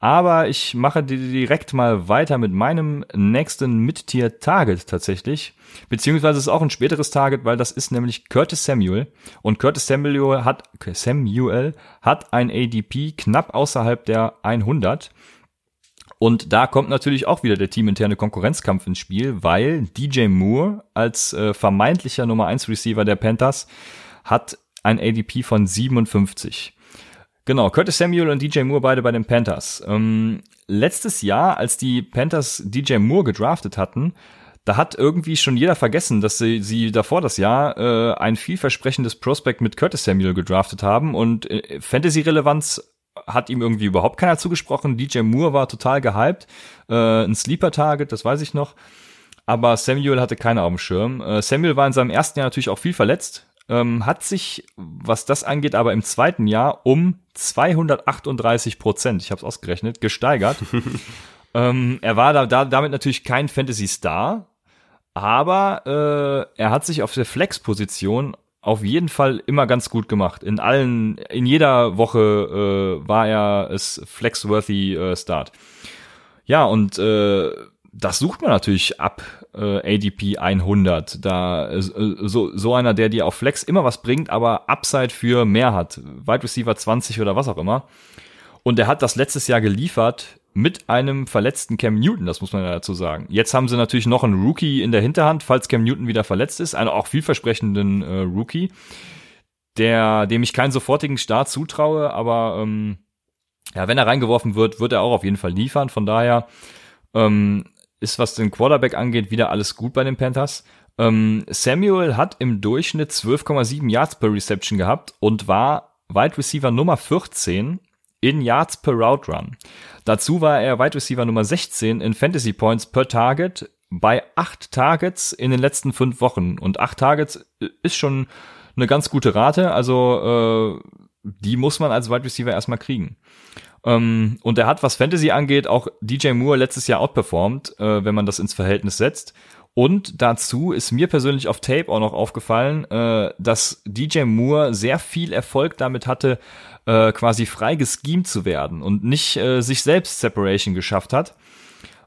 Aber ich mache direkt mal weiter mit meinem nächsten Mittier-Target tatsächlich. Beziehungsweise ist auch ein späteres Target, weil das ist nämlich Curtis Samuel. Und Curtis Samuel hat, Samuel hat ein ADP knapp außerhalb der 100. Und da kommt natürlich auch wieder der teaminterne Konkurrenzkampf ins Spiel, weil DJ Moore als äh, vermeintlicher Nummer 1 Receiver der Panthers hat ein ADP von 57. Genau, Curtis Samuel und DJ Moore beide bei den Panthers. Ähm, letztes Jahr, als die Panthers DJ Moore gedraftet hatten, da hat irgendwie schon jeder vergessen, dass sie, sie davor das Jahr äh, ein vielversprechendes Prospect mit Curtis Samuel gedraftet haben und äh, Fantasy-Relevanz hat ihm irgendwie überhaupt keiner zugesprochen. DJ Moore war total gehypt, äh, ein Sleeper-Target, das weiß ich noch. Aber Samuel hatte keine auf dem Schirm. Äh, Samuel war in seinem ersten Jahr natürlich auch viel verletzt, ähm, hat sich, was das angeht, aber im zweiten Jahr um 238 Prozent, ich habe es ausgerechnet, gesteigert. ähm, er war da, da damit natürlich kein Fantasy-Star, aber äh, er hat sich auf der Flex-Position auf jeden Fall immer ganz gut gemacht. In allen, in jeder Woche äh, war er es flexworthy äh, Start. Ja, und äh, das sucht man natürlich ab äh, ADP 100. Da äh, so, so einer, der dir auf Flex immer was bringt, aber Upside für mehr hat. Wide Receiver 20 oder was auch immer. Und er hat das letztes Jahr geliefert mit einem verletzten Cam Newton, das muss man ja dazu sagen. Jetzt haben sie natürlich noch einen Rookie in der Hinterhand, falls Cam Newton wieder verletzt ist, einen auch vielversprechenden äh, Rookie, der, dem ich keinen sofortigen Start zutraue, aber ähm, ja, wenn er reingeworfen wird, wird er auch auf jeden Fall liefern. Von daher ähm, ist, was den Quarterback angeht, wieder alles gut bei den Panthers. Ähm, Samuel hat im Durchschnitt 12,7 Yards per Reception gehabt und war Wide Receiver Nummer 14 in Yards per Route Run. Dazu war er Wide Receiver Nummer 16 in Fantasy Points per Target bei acht Targets in den letzten fünf Wochen. Und acht Targets ist schon eine ganz gute Rate. Also äh, die muss man als Wide Receiver erstmal kriegen. Ähm, und er hat, was Fantasy angeht, auch DJ Moore letztes Jahr outperformed, äh, wenn man das ins Verhältnis setzt. Und dazu ist mir persönlich auf Tape auch noch aufgefallen, äh, dass DJ Moore sehr viel Erfolg damit hatte, äh, quasi frei geschemt zu werden und nicht äh, sich selbst Separation geschafft hat.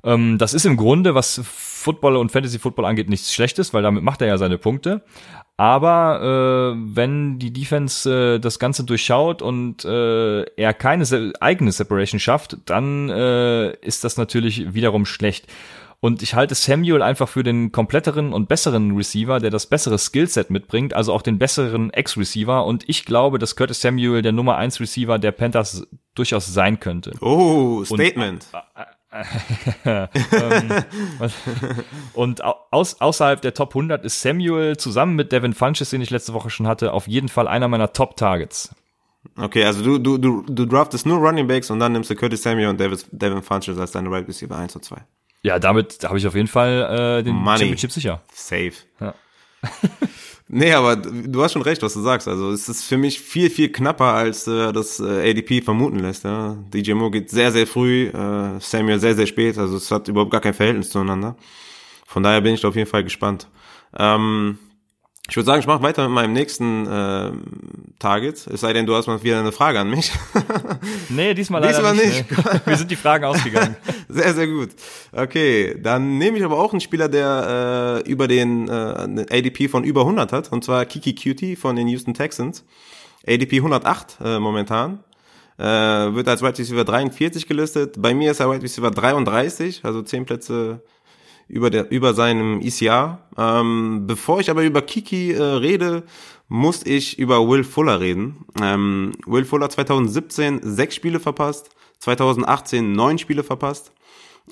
Ähm, das ist im Grunde, was Football und Fantasy Football angeht, nichts Schlechtes, weil damit macht er ja seine Punkte. Aber äh, wenn die Defense äh, das Ganze durchschaut und äh, er keine eigene Separation schafft, dann äh, ist das natürlich wiederum schlecht. Und ich halte Samuel einfach für den kompletteren und besseren Receiver, der das bessere Skillset mitbringt, also auch den besseren Ex-Receiver. Und ich glaube, dass Curtis Samuel der Nummer 1 Receiver der Panthers durchaus sein könnte. Oh, Statement. Und, ähm, und aus, außerhalb der Top 100 ist Samuel zusammen mit Devin Funches, den ich letzte Woche schon hatte, auf jeden Fall einer meiner Top Targets. Okay, also du, du, du, du draftest nur Running Backs und dann nimmst du Curtis Samuel und Davis, Devin Funches als deine Right Receiver 1 und 2. Ja, damit habe ich auf jeden Fall äh, den Money. Championship sicher. Safe. Ja. Nee, aber du hast schon recht, was du sagst. Also es ist für mich viel, viel knapper, als äh, das äh, ADP vermuten lässt. Ja. DJ Moore geht sehr, sehr früh, äh, Samuel sehr, sehr spät. Also es hat überhaupt gar kein Verhältnis zueinander. Von daher bin ich auf jeden Fall gespannt. Ähm, ich würde sagen, ich mache weiter mit meinem nächsten äh, Target. Es sei denn, du hast mal wieder eine Frage an mich. nee, diesmal leider diesmal nicht. nicht. Wir sind die Fragen ausgegangen. Sehr, sehr gut. Okay, dann nehme ich aber auch einen Spieler, der äh, über den äh, ADP von über 100 hat, und zwar Kiki Cutie von den Houston Texans. ADP 108 äh, momentan. Äh, wird als Wide Receiver 43 gelistet. Bei mir ist er Wide Receiver 33, also 10 Plätze über, der, über seinem ECR. Ähm, bevor ich aber über Kiki äh, rede, muss ich über Will Fuller reden. Ähm, Will Fuller 2017 sechs Spiele verpasst, 2018 neun Spiele verpasst.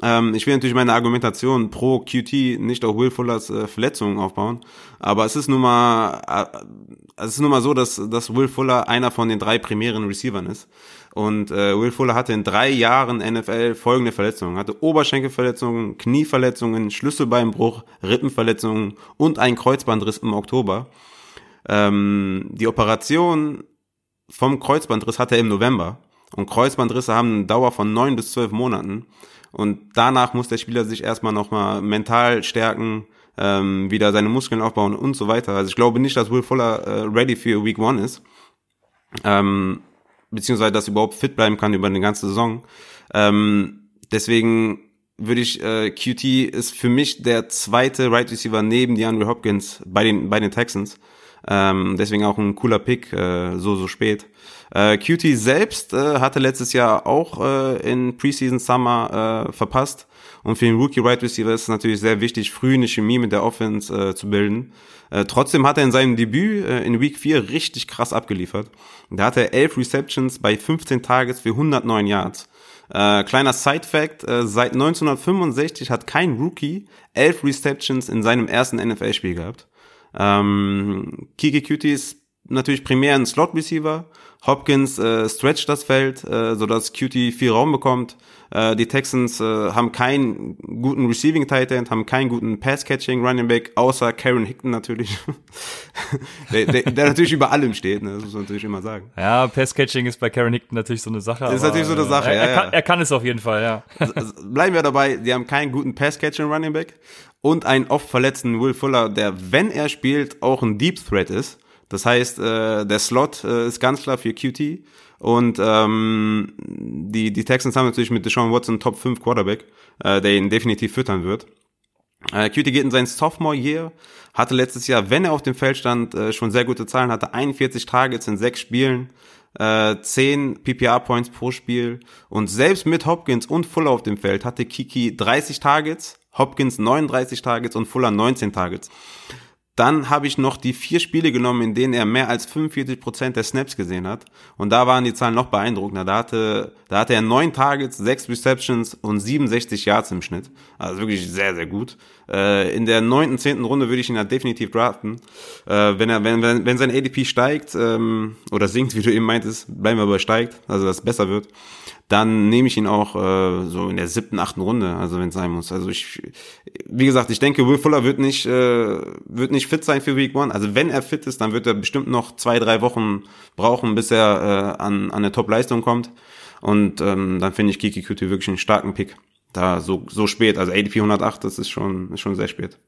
Ähm, ich will natürlich meine Argumentation pro QT nicht auf Will Fullers äh, Verletzungen aufbauen, aber es ist nun mal, äh, es ist nun mal so, dass, dass Will Fuller einer von den drei primären Receivern ist. Und äh, Will Fuller hatte in drei Jahren NFL folgende Verletzungen. Hatte Oberschenkelverletzungen, Knieverletzungen, Schlüsselbeinbruch, Rippenverletzungen und einen Kreuzbandriss im Oktober. Ähm, die Operation vom Kreuzbandriss hatte er im November. Und Kreuzbandrisse haben eine Dauer von neun bis zwölf Monaten. Und danach muss der Spieler sich erstmal nochmal mental stärken, ähm, wieder seine Muskeln aufbauen und so weiter. Also ich glaube nicht, dass Will Fuller äh, ready für Week One ist. Ähm, beziehungsweise dass er überhaupt fit bleiben kann über eine ganze Saison. Ähm, deswegen würde ich, äh, QT ist für mich der zweite Right Receiver neben DeAndre Hopkins bei den, bei den Texans. Ähm, deswegen auch ein cooler Pick, äh, so, so spät. Äh, QT selbst äh, hatte letztes Jahr auch äh, in Preseason Summer äh, verpasst. Und für den Rookie Right Receiver ist es natürlich sehr wichtig, früh eine Chemie mit der Offense äh, zu bilden. Äh, trotzdem hat er in seinem Debüt äh, in Week 4 richtig krass abgeliefert. Da hatte er 11 Receptions bei 15 Targets für 109 Yards. Äh, kleiner Side-Fact, äh, seit 1965 hat kein Rookie 11 Receptions in seinem ersten NFL-Spiel gehabt. Ähm, Kiki Cutie ist natürlich primär ein Slot-Receiver. Hopkins äh, stretcht das Feld, äh, sodass Cutie viel Raum bekommt. Äh, die Texans äh, haben keinen guten Receiving Tight End, haben keinen guten Pass-Catching Running Back, außer Karen Hickton natürlich. der, der, der, natürlich über allem steht, ne? das muss man natürlich immer sagen. Ja, Pass-Catching ist bei Karen Hickton natürlich so eine Sache. Ist natürlich so eine Sache, er, ja, er, kann, er kann es auf jeden Fall, ja. Bleiben wir dabei, die haben keinen guten Pass-Catching Running Back und einen oft verletzten Will Fuller, der, wenn er spielt, auch ein Deep Threat ist. Das heißt, äh, der Slot äh, ist ganz klar für QT. Und ähm, die, die Texans haben natürlich mit Deshaun Watson Top 5 Quarterback, äh, der ihn definitiv füttern wird. Äh, Cutie geht in sein Sophomore Year, hatte letztes Jahr, wenn er auf dem Feld stand, äh, schon sehr gute Zahlen, hatte 41 Targets in sechs Spielen, äh, 10 PPR-Points pro Spiel und selbst mit Hopkins und Fuller auf dem Feld hatte Kiki 30 Targets, Hopkins 39 Targets und Fuller 19 Targets. Dann habe ich noch die vier Spiele genommen, in denen er mehr als 45 Prozent der Snaps gesehen hat. Und da waren die Zahlen noch beeindruckender. Da hatte, da hatte er neun Targets, sechs Receptions und 67 Yards im Schnitt. Also wirklich sehr, sehr gut. Äh, in der neunten, zehnten Runde würde ich ihn halt definitiv draften. Äh, wenn er, wenn, wenn, wenn sein ADP steigt, ähm, oder sinkt, wie du eben meintest, bleiben wir aber steigt, also dass es besser wird, dann nehme ich ihn auch äh, so in der siebten, achten Runde, also wenn es sein muss. Also ich, wie gesagt, ich denke, Will Fuller wird nicht, äh, wird nicht fit sein für Week One. Also wenn er fit ist, dann wird er bestimmt noch zwei, drei Wochen brauchen, bis er äh, an, an eine Top-Leistung kommt. Und ähm, dann finde ich Kiki Kuti wirklich einen starken Pick. Da so, so spät, also ADP 108, das ist schon, ist schon sehr spät.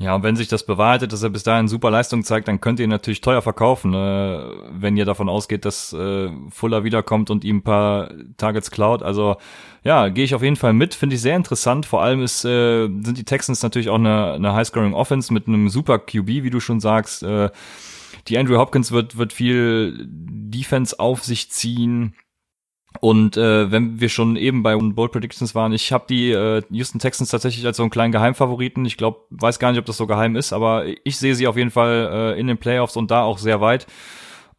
Ja, und wenn sich das bewahrheitet, dass er bis dahin super Leistung zeigt, dann könnt ihr ihn natürlich teuer verkaufen, äh, wenn ihr davon ausgeht, dass äh, Fuller wiederkommt und ihm ein paar Targets klaut. Also ja, gehe ich auf jeden Fall mit, finde ich sehr interessant. Vor allem ist, äh, sind die Texans natürlich auch eine, eine High-Scoring-Offense mit einem super QB, wie du schon sagst. Äh, die Andrew Hopkins wird, wird viel Defense auf sich ziehen. Und äh, wenn wir schon eben bei Bold Predictions waren, ich habe die äh, Houston Texans tatsächlich als so einen kleinen Geheimfavoriten. Ich glaube, weiß gar nicht, ob das so geheim ist, aber ich sehe sie auf jeden Fall äh, in den Playoffs und da auch sehr weit.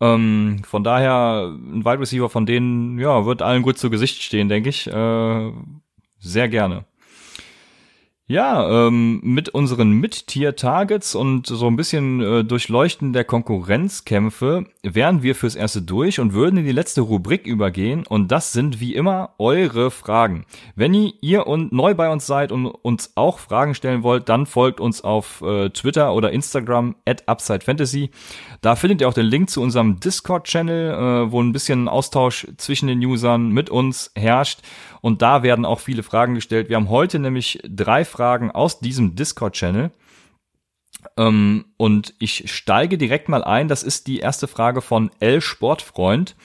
Ähm, von daher ein Wide Receiver von denen, ja, wird allen gut zu Gesicht stehen, denke ich. Äh, sehr gerne. Ja, ähm, mit unseren Mid-Tier-Targets und so ein bisschen äh, Durchleuchten der Konkurrenzkämpfe wären wir fürs Erste durch und würden in die letzte Rubrik übergehen und das sind wie immer eure Fragen. Wenn ihr und neu bei uns seid und uns auch Fragen stellen wollt, dann folgt uns auf äh, Twitter oder Instagram at UpsideFantasy. Da findet ihr auch den Link zu unserem Discord-Channel, äh, wo ein bisschen Austausch zwischen den Usern mit uns herrscht und da werden auch viele Fragen gestellt. Wir haben heute nämlich drei Fragen aus diesem Discord-Channel. Ähm, und ich steige direkt mal ein. Das ist die erste Frage von L Sportfreund.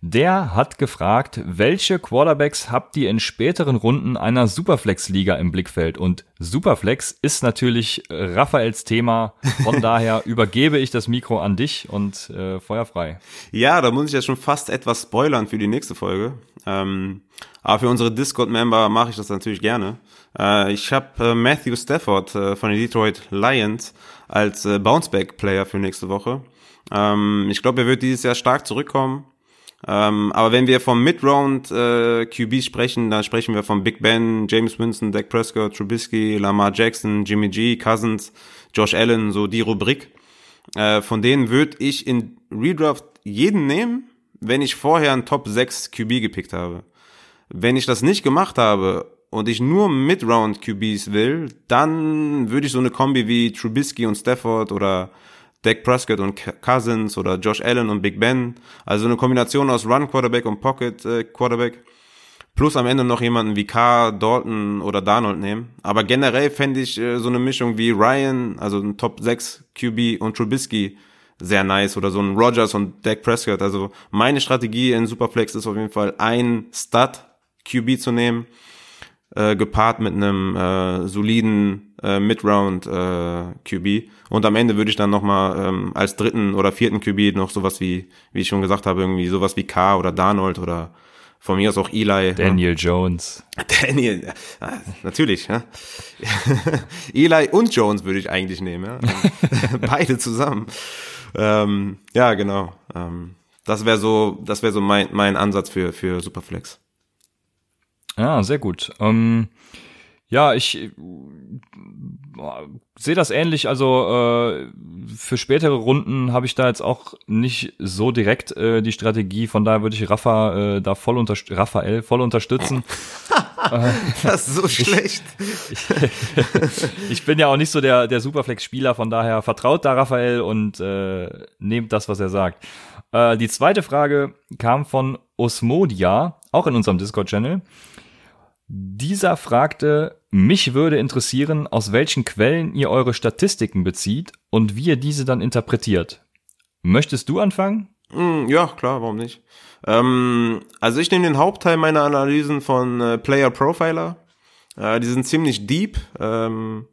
Der hat gefragt, welche Quarterbacks habt ihr in späteren Runden einer Superflex-Liga im Blickfeld? Und Superflex ist natürlich Raphaels Thema. Von daher übergebe ich das Mikro an dich und äh, feuerfrei. Ja, da muss ich ja schon fast etwas spoilern für die nächste Folge. Ähm, aber für unsere Discord-Member mache ich das natürlich gerne. Äh, ich habe äh, Matthew Stafford äh, von den Detroit Lions als äh, Bounceback-Player für nächste Woche. Ähm, ich glaube, er wird dieses Jahr stark zurückkommen. Ähm, aber wenn wir vom Mid-Round äh, QB sprechen, dann sprechen wir von Big Ben, James Winston, Dak Prescott, Trubisky, Lamar Jackson, Jimmy G, Cousins, Josh Allen, so die Rubrik. Äh, von denen würde ich in Redraft jeden nehmen, wenn ich vorher einen Top 6 QB gepickt habe. Wenn ich das nicht gemacht habe und ich nur Mid-Round QBs will, dann würde ich so eine Kombi wie Trubisky und Stafford oder Dak Prescott und Cousins oder Josh Allen und Big Ben. Also eine Kombination aus Run Quarterback und Pocket äh, Quarterback. Plus am Ende noch jemanden wie Carr, Dalton oder Darnold nehmen. Aber generell fände ich äh, so eine Mischung wie Ryan, also ein Top 6 QB und Trubisky sehr nice. Oder so ein Rogers und Dak Prescott. Also meine Strategie in Superflex ist auf jeden Fall ein Stud QB zu nehmen äh, gepaart mit einem äh, soliden äh, Mid-Round äh, QB. Und am Ende würde ich dann nochmal ähm, als dritten oder vierten QB noch sowas wie, wie ich schon gesagt habe, irgendwie sowas wie K oder Darnold oder von mir aus auch Eli. Daniel ja. Jones. Daniel, ja, natürlich. Ja. Eli und Jones würde ich eigentlich nehmen. Ja. Beide zusammen. Ähm, ja, genau. Ähm, das wäre so, das wäre so mein, mein Ansatz für, für Superflex. Ja, sehr gut. Ähm, ja, ich äh, sehe das ähnlich. Also äh, für spätere Runden habe ich da jetzt auch nicht so direkt äh, die Strategie. Von daher würde ich Rafa äh, da voll unter Raphael voll unterstützen. das ist so schlecht. Ich, ich, ich, bin ja auch nicht so der der Superflex-Spieler. Von daher vertraut da Raphael und äh, nehmt das, was er sagt. Äh, die zweite Frage kam von Osmodia, auch in unserem Discord-Channel. Dieser fragte, mich würde interessieren, aus welchen Quellen ihr eure Statistiken bezieht und wie ihr diese dann interpretiert. Möchtest du anfangen? Mm, ja, klar, warum nicht? Ähm, also ich nehme den Hauptteil meiner Analysen von äh, Player Profiler. Äh, die sind ziemlich deep. Ähm,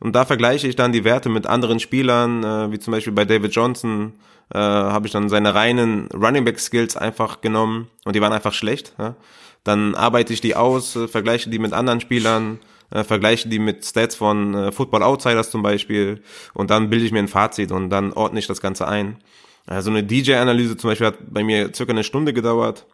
und da vergleiche ich dann die Werte mit anderen Spielern, äh, wie zum Beispiel bei David Johnson, äh, habe ich dann seine reinen Running Back Skills einfach genommen und die waren einfach schlecht. Ja? Dann arbeite ich die aus, äh, vergleiche die mit anderen Spielern, äh, vergleiche die mit Stats von äh, Football Outsiders zum Beispiel und dann bilde ich mir ein Fazit und dann ordne ich das Ganze ein. Also eine DJ-Analyse zum Beispiel hat bei mir circa eine Stunde gedauert.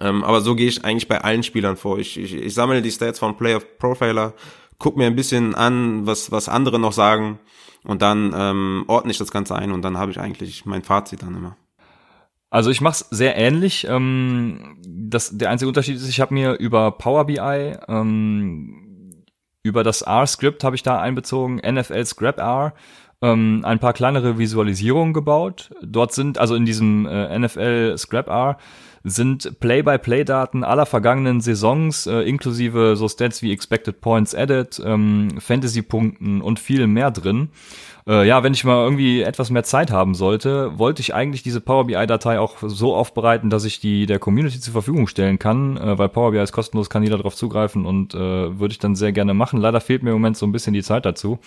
Ähm, aber so gehe ich eigentlich bei allen Spielern vor. Ich, ich, ich sammle die Stats von Player Profiler, guck mir ein bisschen an, was, was andere noch sagen und dann ähm, ordne ich das Ganze ein und dann habe ich eigentlich mein Fazit dann immer. Also ich mache es sehr ähnlich. Ähm, das, der einzige Unterschied ist, ich habe mir über Power BI, ähm, über das R-Script habe ich da einbezogen, NFL Scrap R, ähm, ein paar kleinere Visualisierungen gebaut. Dort sind, also in diesem äh, NFL Scrap R, sind Play-by-Play-Daten aller vergangenen Saisons, äh, inklusive so Stats wie Expected Points Added, ähm, Fantasy-Punkten und viel mehr drin. Äh, ja, wenn ich mal irgendwie etwas mehr Zeit haben sollte, wollte ich eigentlich diese Power BI-Datei auch so aufbereiten, dass ich die der Community zur Verfügung stellen kann, äh, weil Power BI ist kostenlos, kann jeder darauf zugreifen und äh, würde ich dann sehr gerne machen. Leider fehlt mir im Moment so ein bisschen die Zeit dazu.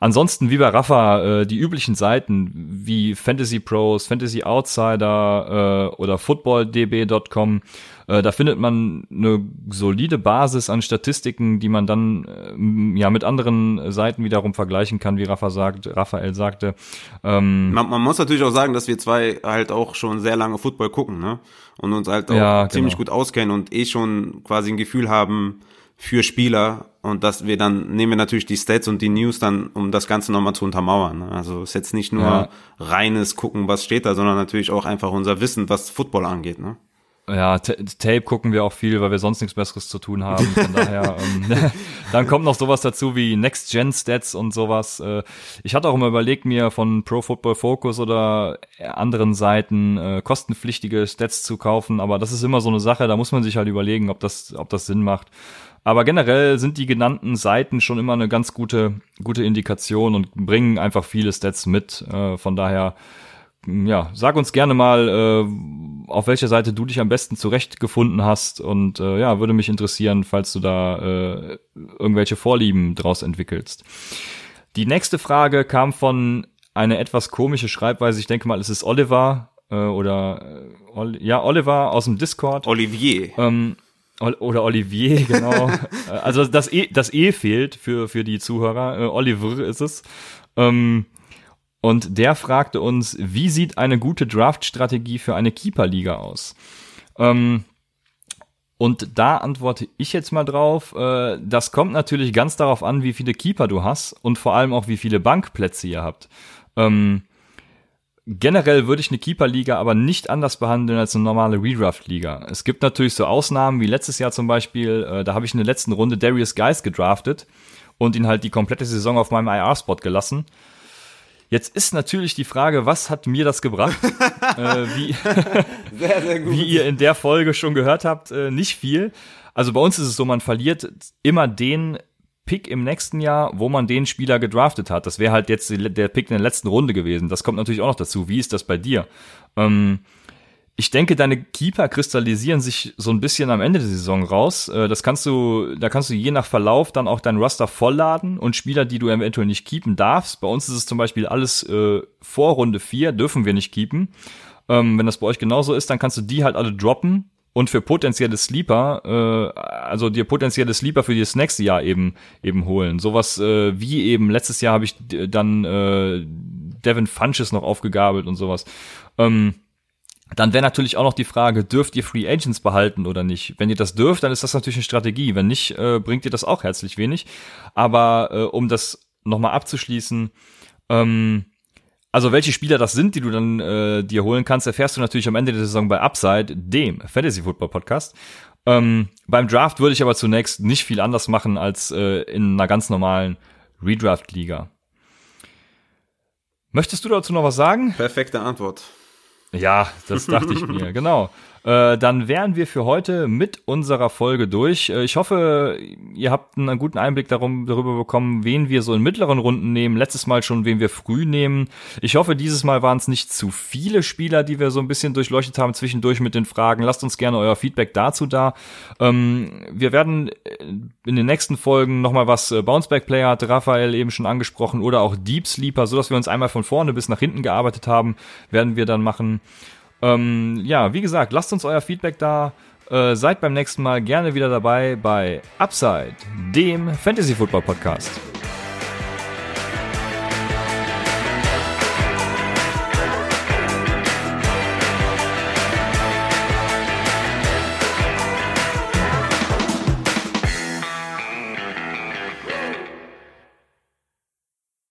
Ansonsten, wie bei Rafa, äh, die üblichen Seiten wie Fantasy Pros, Fantasy Outsider äh, oder footballdb.com, äh, da findet man eine solide Basis an Statistiken, die man dann äh, ja mit anderen Seiten wiederum vergleichen kann, wie Rafa sagt, Raphael sagte. Ähm, man, man muss natürlich auch sagen, dass wir zwei halt auch schon sehr lange Football gucken, ne? Und uns halt auch ja, ziemlich genau. gut auskennen und eh schon quasi ein Gefühl haben, für Spieler und dass wir dann nehmen wir natürlich die Stats und die News dann, um das Ganze nochmal zu untermauern. Ne? Also ist jetzt nicht nur ja. reines gucken, was steht da, sondern natürlich auch einfach unser Wissen, was Football angeht. Ne? Ja, Tape gucken wir auch viel, weil wir sonst nichts Besseres zu tun haben. Von daher, ähm, dann kommt noch sowas dazu wie Next-Gen-Stats und sowas. Äh, ich hatte auch immer überlegt, mir von Pro Football Focus oder anderen Seiten äh, kostenpflichtige Stats zu kaufen, aber das ist immer so eine Sache, da muss man sich halt überlegen, ob das, ob das Sinn macht. Aber generell sind die genannten Seiten schon immer eine ganz gute, gute Indikation und bringen einfach viele Stats mit. Äh, von daher, ja, sag uns gerne mal, äh, auf welcher Seite du dich am besten zurechtgefunden hast und äh, ja, würde mich interessieren, falls du da äh, irgendwelche Vorlieben draus entwickelst. Die nächste Frage kam von einer etwas komische Schreibweise. Ich denke mal, es ist Oliver äh, oder äh, ja Oliver aus dem Discord. Olivier. Ähm, oder Olivier, genau. Äh, also das E, das E fehlt für, für die Zuhörer. Äh, Oliver ist es. Ähm, und der fragte uns, wie sieht eine gute Draft-Strategie für eine Keeper-Liga aus? Ähm, und da antworte ich jetzt mal drauf. Äh, das kommt natürlich ganz darauf an, wie viele Keeper du hast und vor allem auch, wie viele Bankplätze ihr habt. Ähm, Generell würde ich eine Keeper-Liga aber nicht anders behandeln als eine normale Redraft-Liga. Es gibt natürlich so Ausnahmen, wie letztes Jahr zum Beispiel, äh, da habe ich in der letzten Runde Darius Geist gedraftet und ihn halt die komplette Saison auf meinem IR-Spot gelassen. Jetzt ist natürlich die Frage, was hat mir das gebracht? äh, wie, sehr, sehr wie ihr in der Folge schon gehört habt, äh, nicht viel. Also bei uns ist es so, man verliert immer den Pick im nächsten Jahr, wo man den Spieler gedraftet hat. Das wäre halt jetzt der Pick in der letzten Runde gewesen. Das kommt natürlich auch noch dazu. Wie ist das bei dir? Ähm, ich denke, deine Keeper kristallisieren sich so ein bisschen am Ende der Saison raus. Äh, das kannst du, da kannst du je nach Verlauf dann auch dein Roster vollladen und Spieler, die du eventuell nicht keepen darfst. Bei uns ist es zum Beispiel alles äh, vor Runde 4, dürfen wir nicht keepen. Ähm, wenn das bei euch genauso ist, dann kannst du die halt alle droppen und für potenzielle Sleeper, äh, also dir potenzielle Sleeper für das nächste Jahr eben eben holen. Sowas äh, wie eben letztes Jahr habe ich dann äh, Devin Funches noch aufgegabelt und sowas. Ähm, dann wäre natürlich auch noch die Frage, dürft ihr Free Agents behalten oder nicht? Wenn ihr das dürft, dann ist das natürlich eine Strategie. Wenn nicht, äh, bringt ihr das auch herzlich wenig. Aber äh, um das nochmal abzuschließen, ähm, also welche Spieler das sind, die du dann äh, dir holen kannst, erfährst du natürlich am Ende der Saison bei Upside, dem Fantasy Football Podcast. Ähm, beim Draft würde ich aber zunächst nicht viel anders machen als äh, in einer ganz normalen Redraft-Liga. Möchtest du dazu noch was sagen? Perfekte Antwort. Ja, das dachte ich mir, genau. Äh, dann wären wir für heute mit unserer Folge durch. Äh, ich hoffe, ihr habt einen guten Einblick darum, darüber bekommen, wen wir so in mittleren Runden nehmen. Letztes Mal schon, wen wir früh nehmen. Ich hoffe, dieses Mal waren es nicht zu viele Spieler, die wir so ein bisschen durchleuchtet haben zwischendurch mit den Fragen. Lasst uns gerne euer Feedback dazu da. Ähm, wir werden in den nächsten Folgen nochmal was äh, Bounceback Player hatte Raphael eben schon angesprochen oder auch Deep Sleeper, so dass wir uns einmal von vorne bis nach hinten gearbeitet haben, werden wir dann machen. Ähm, ja, wie gesagt, lasst uns euer Feedback da. Äh, seid beim nächsten Mal gerne wieder dabei bei Upside, dem Fantasy Football Podcast.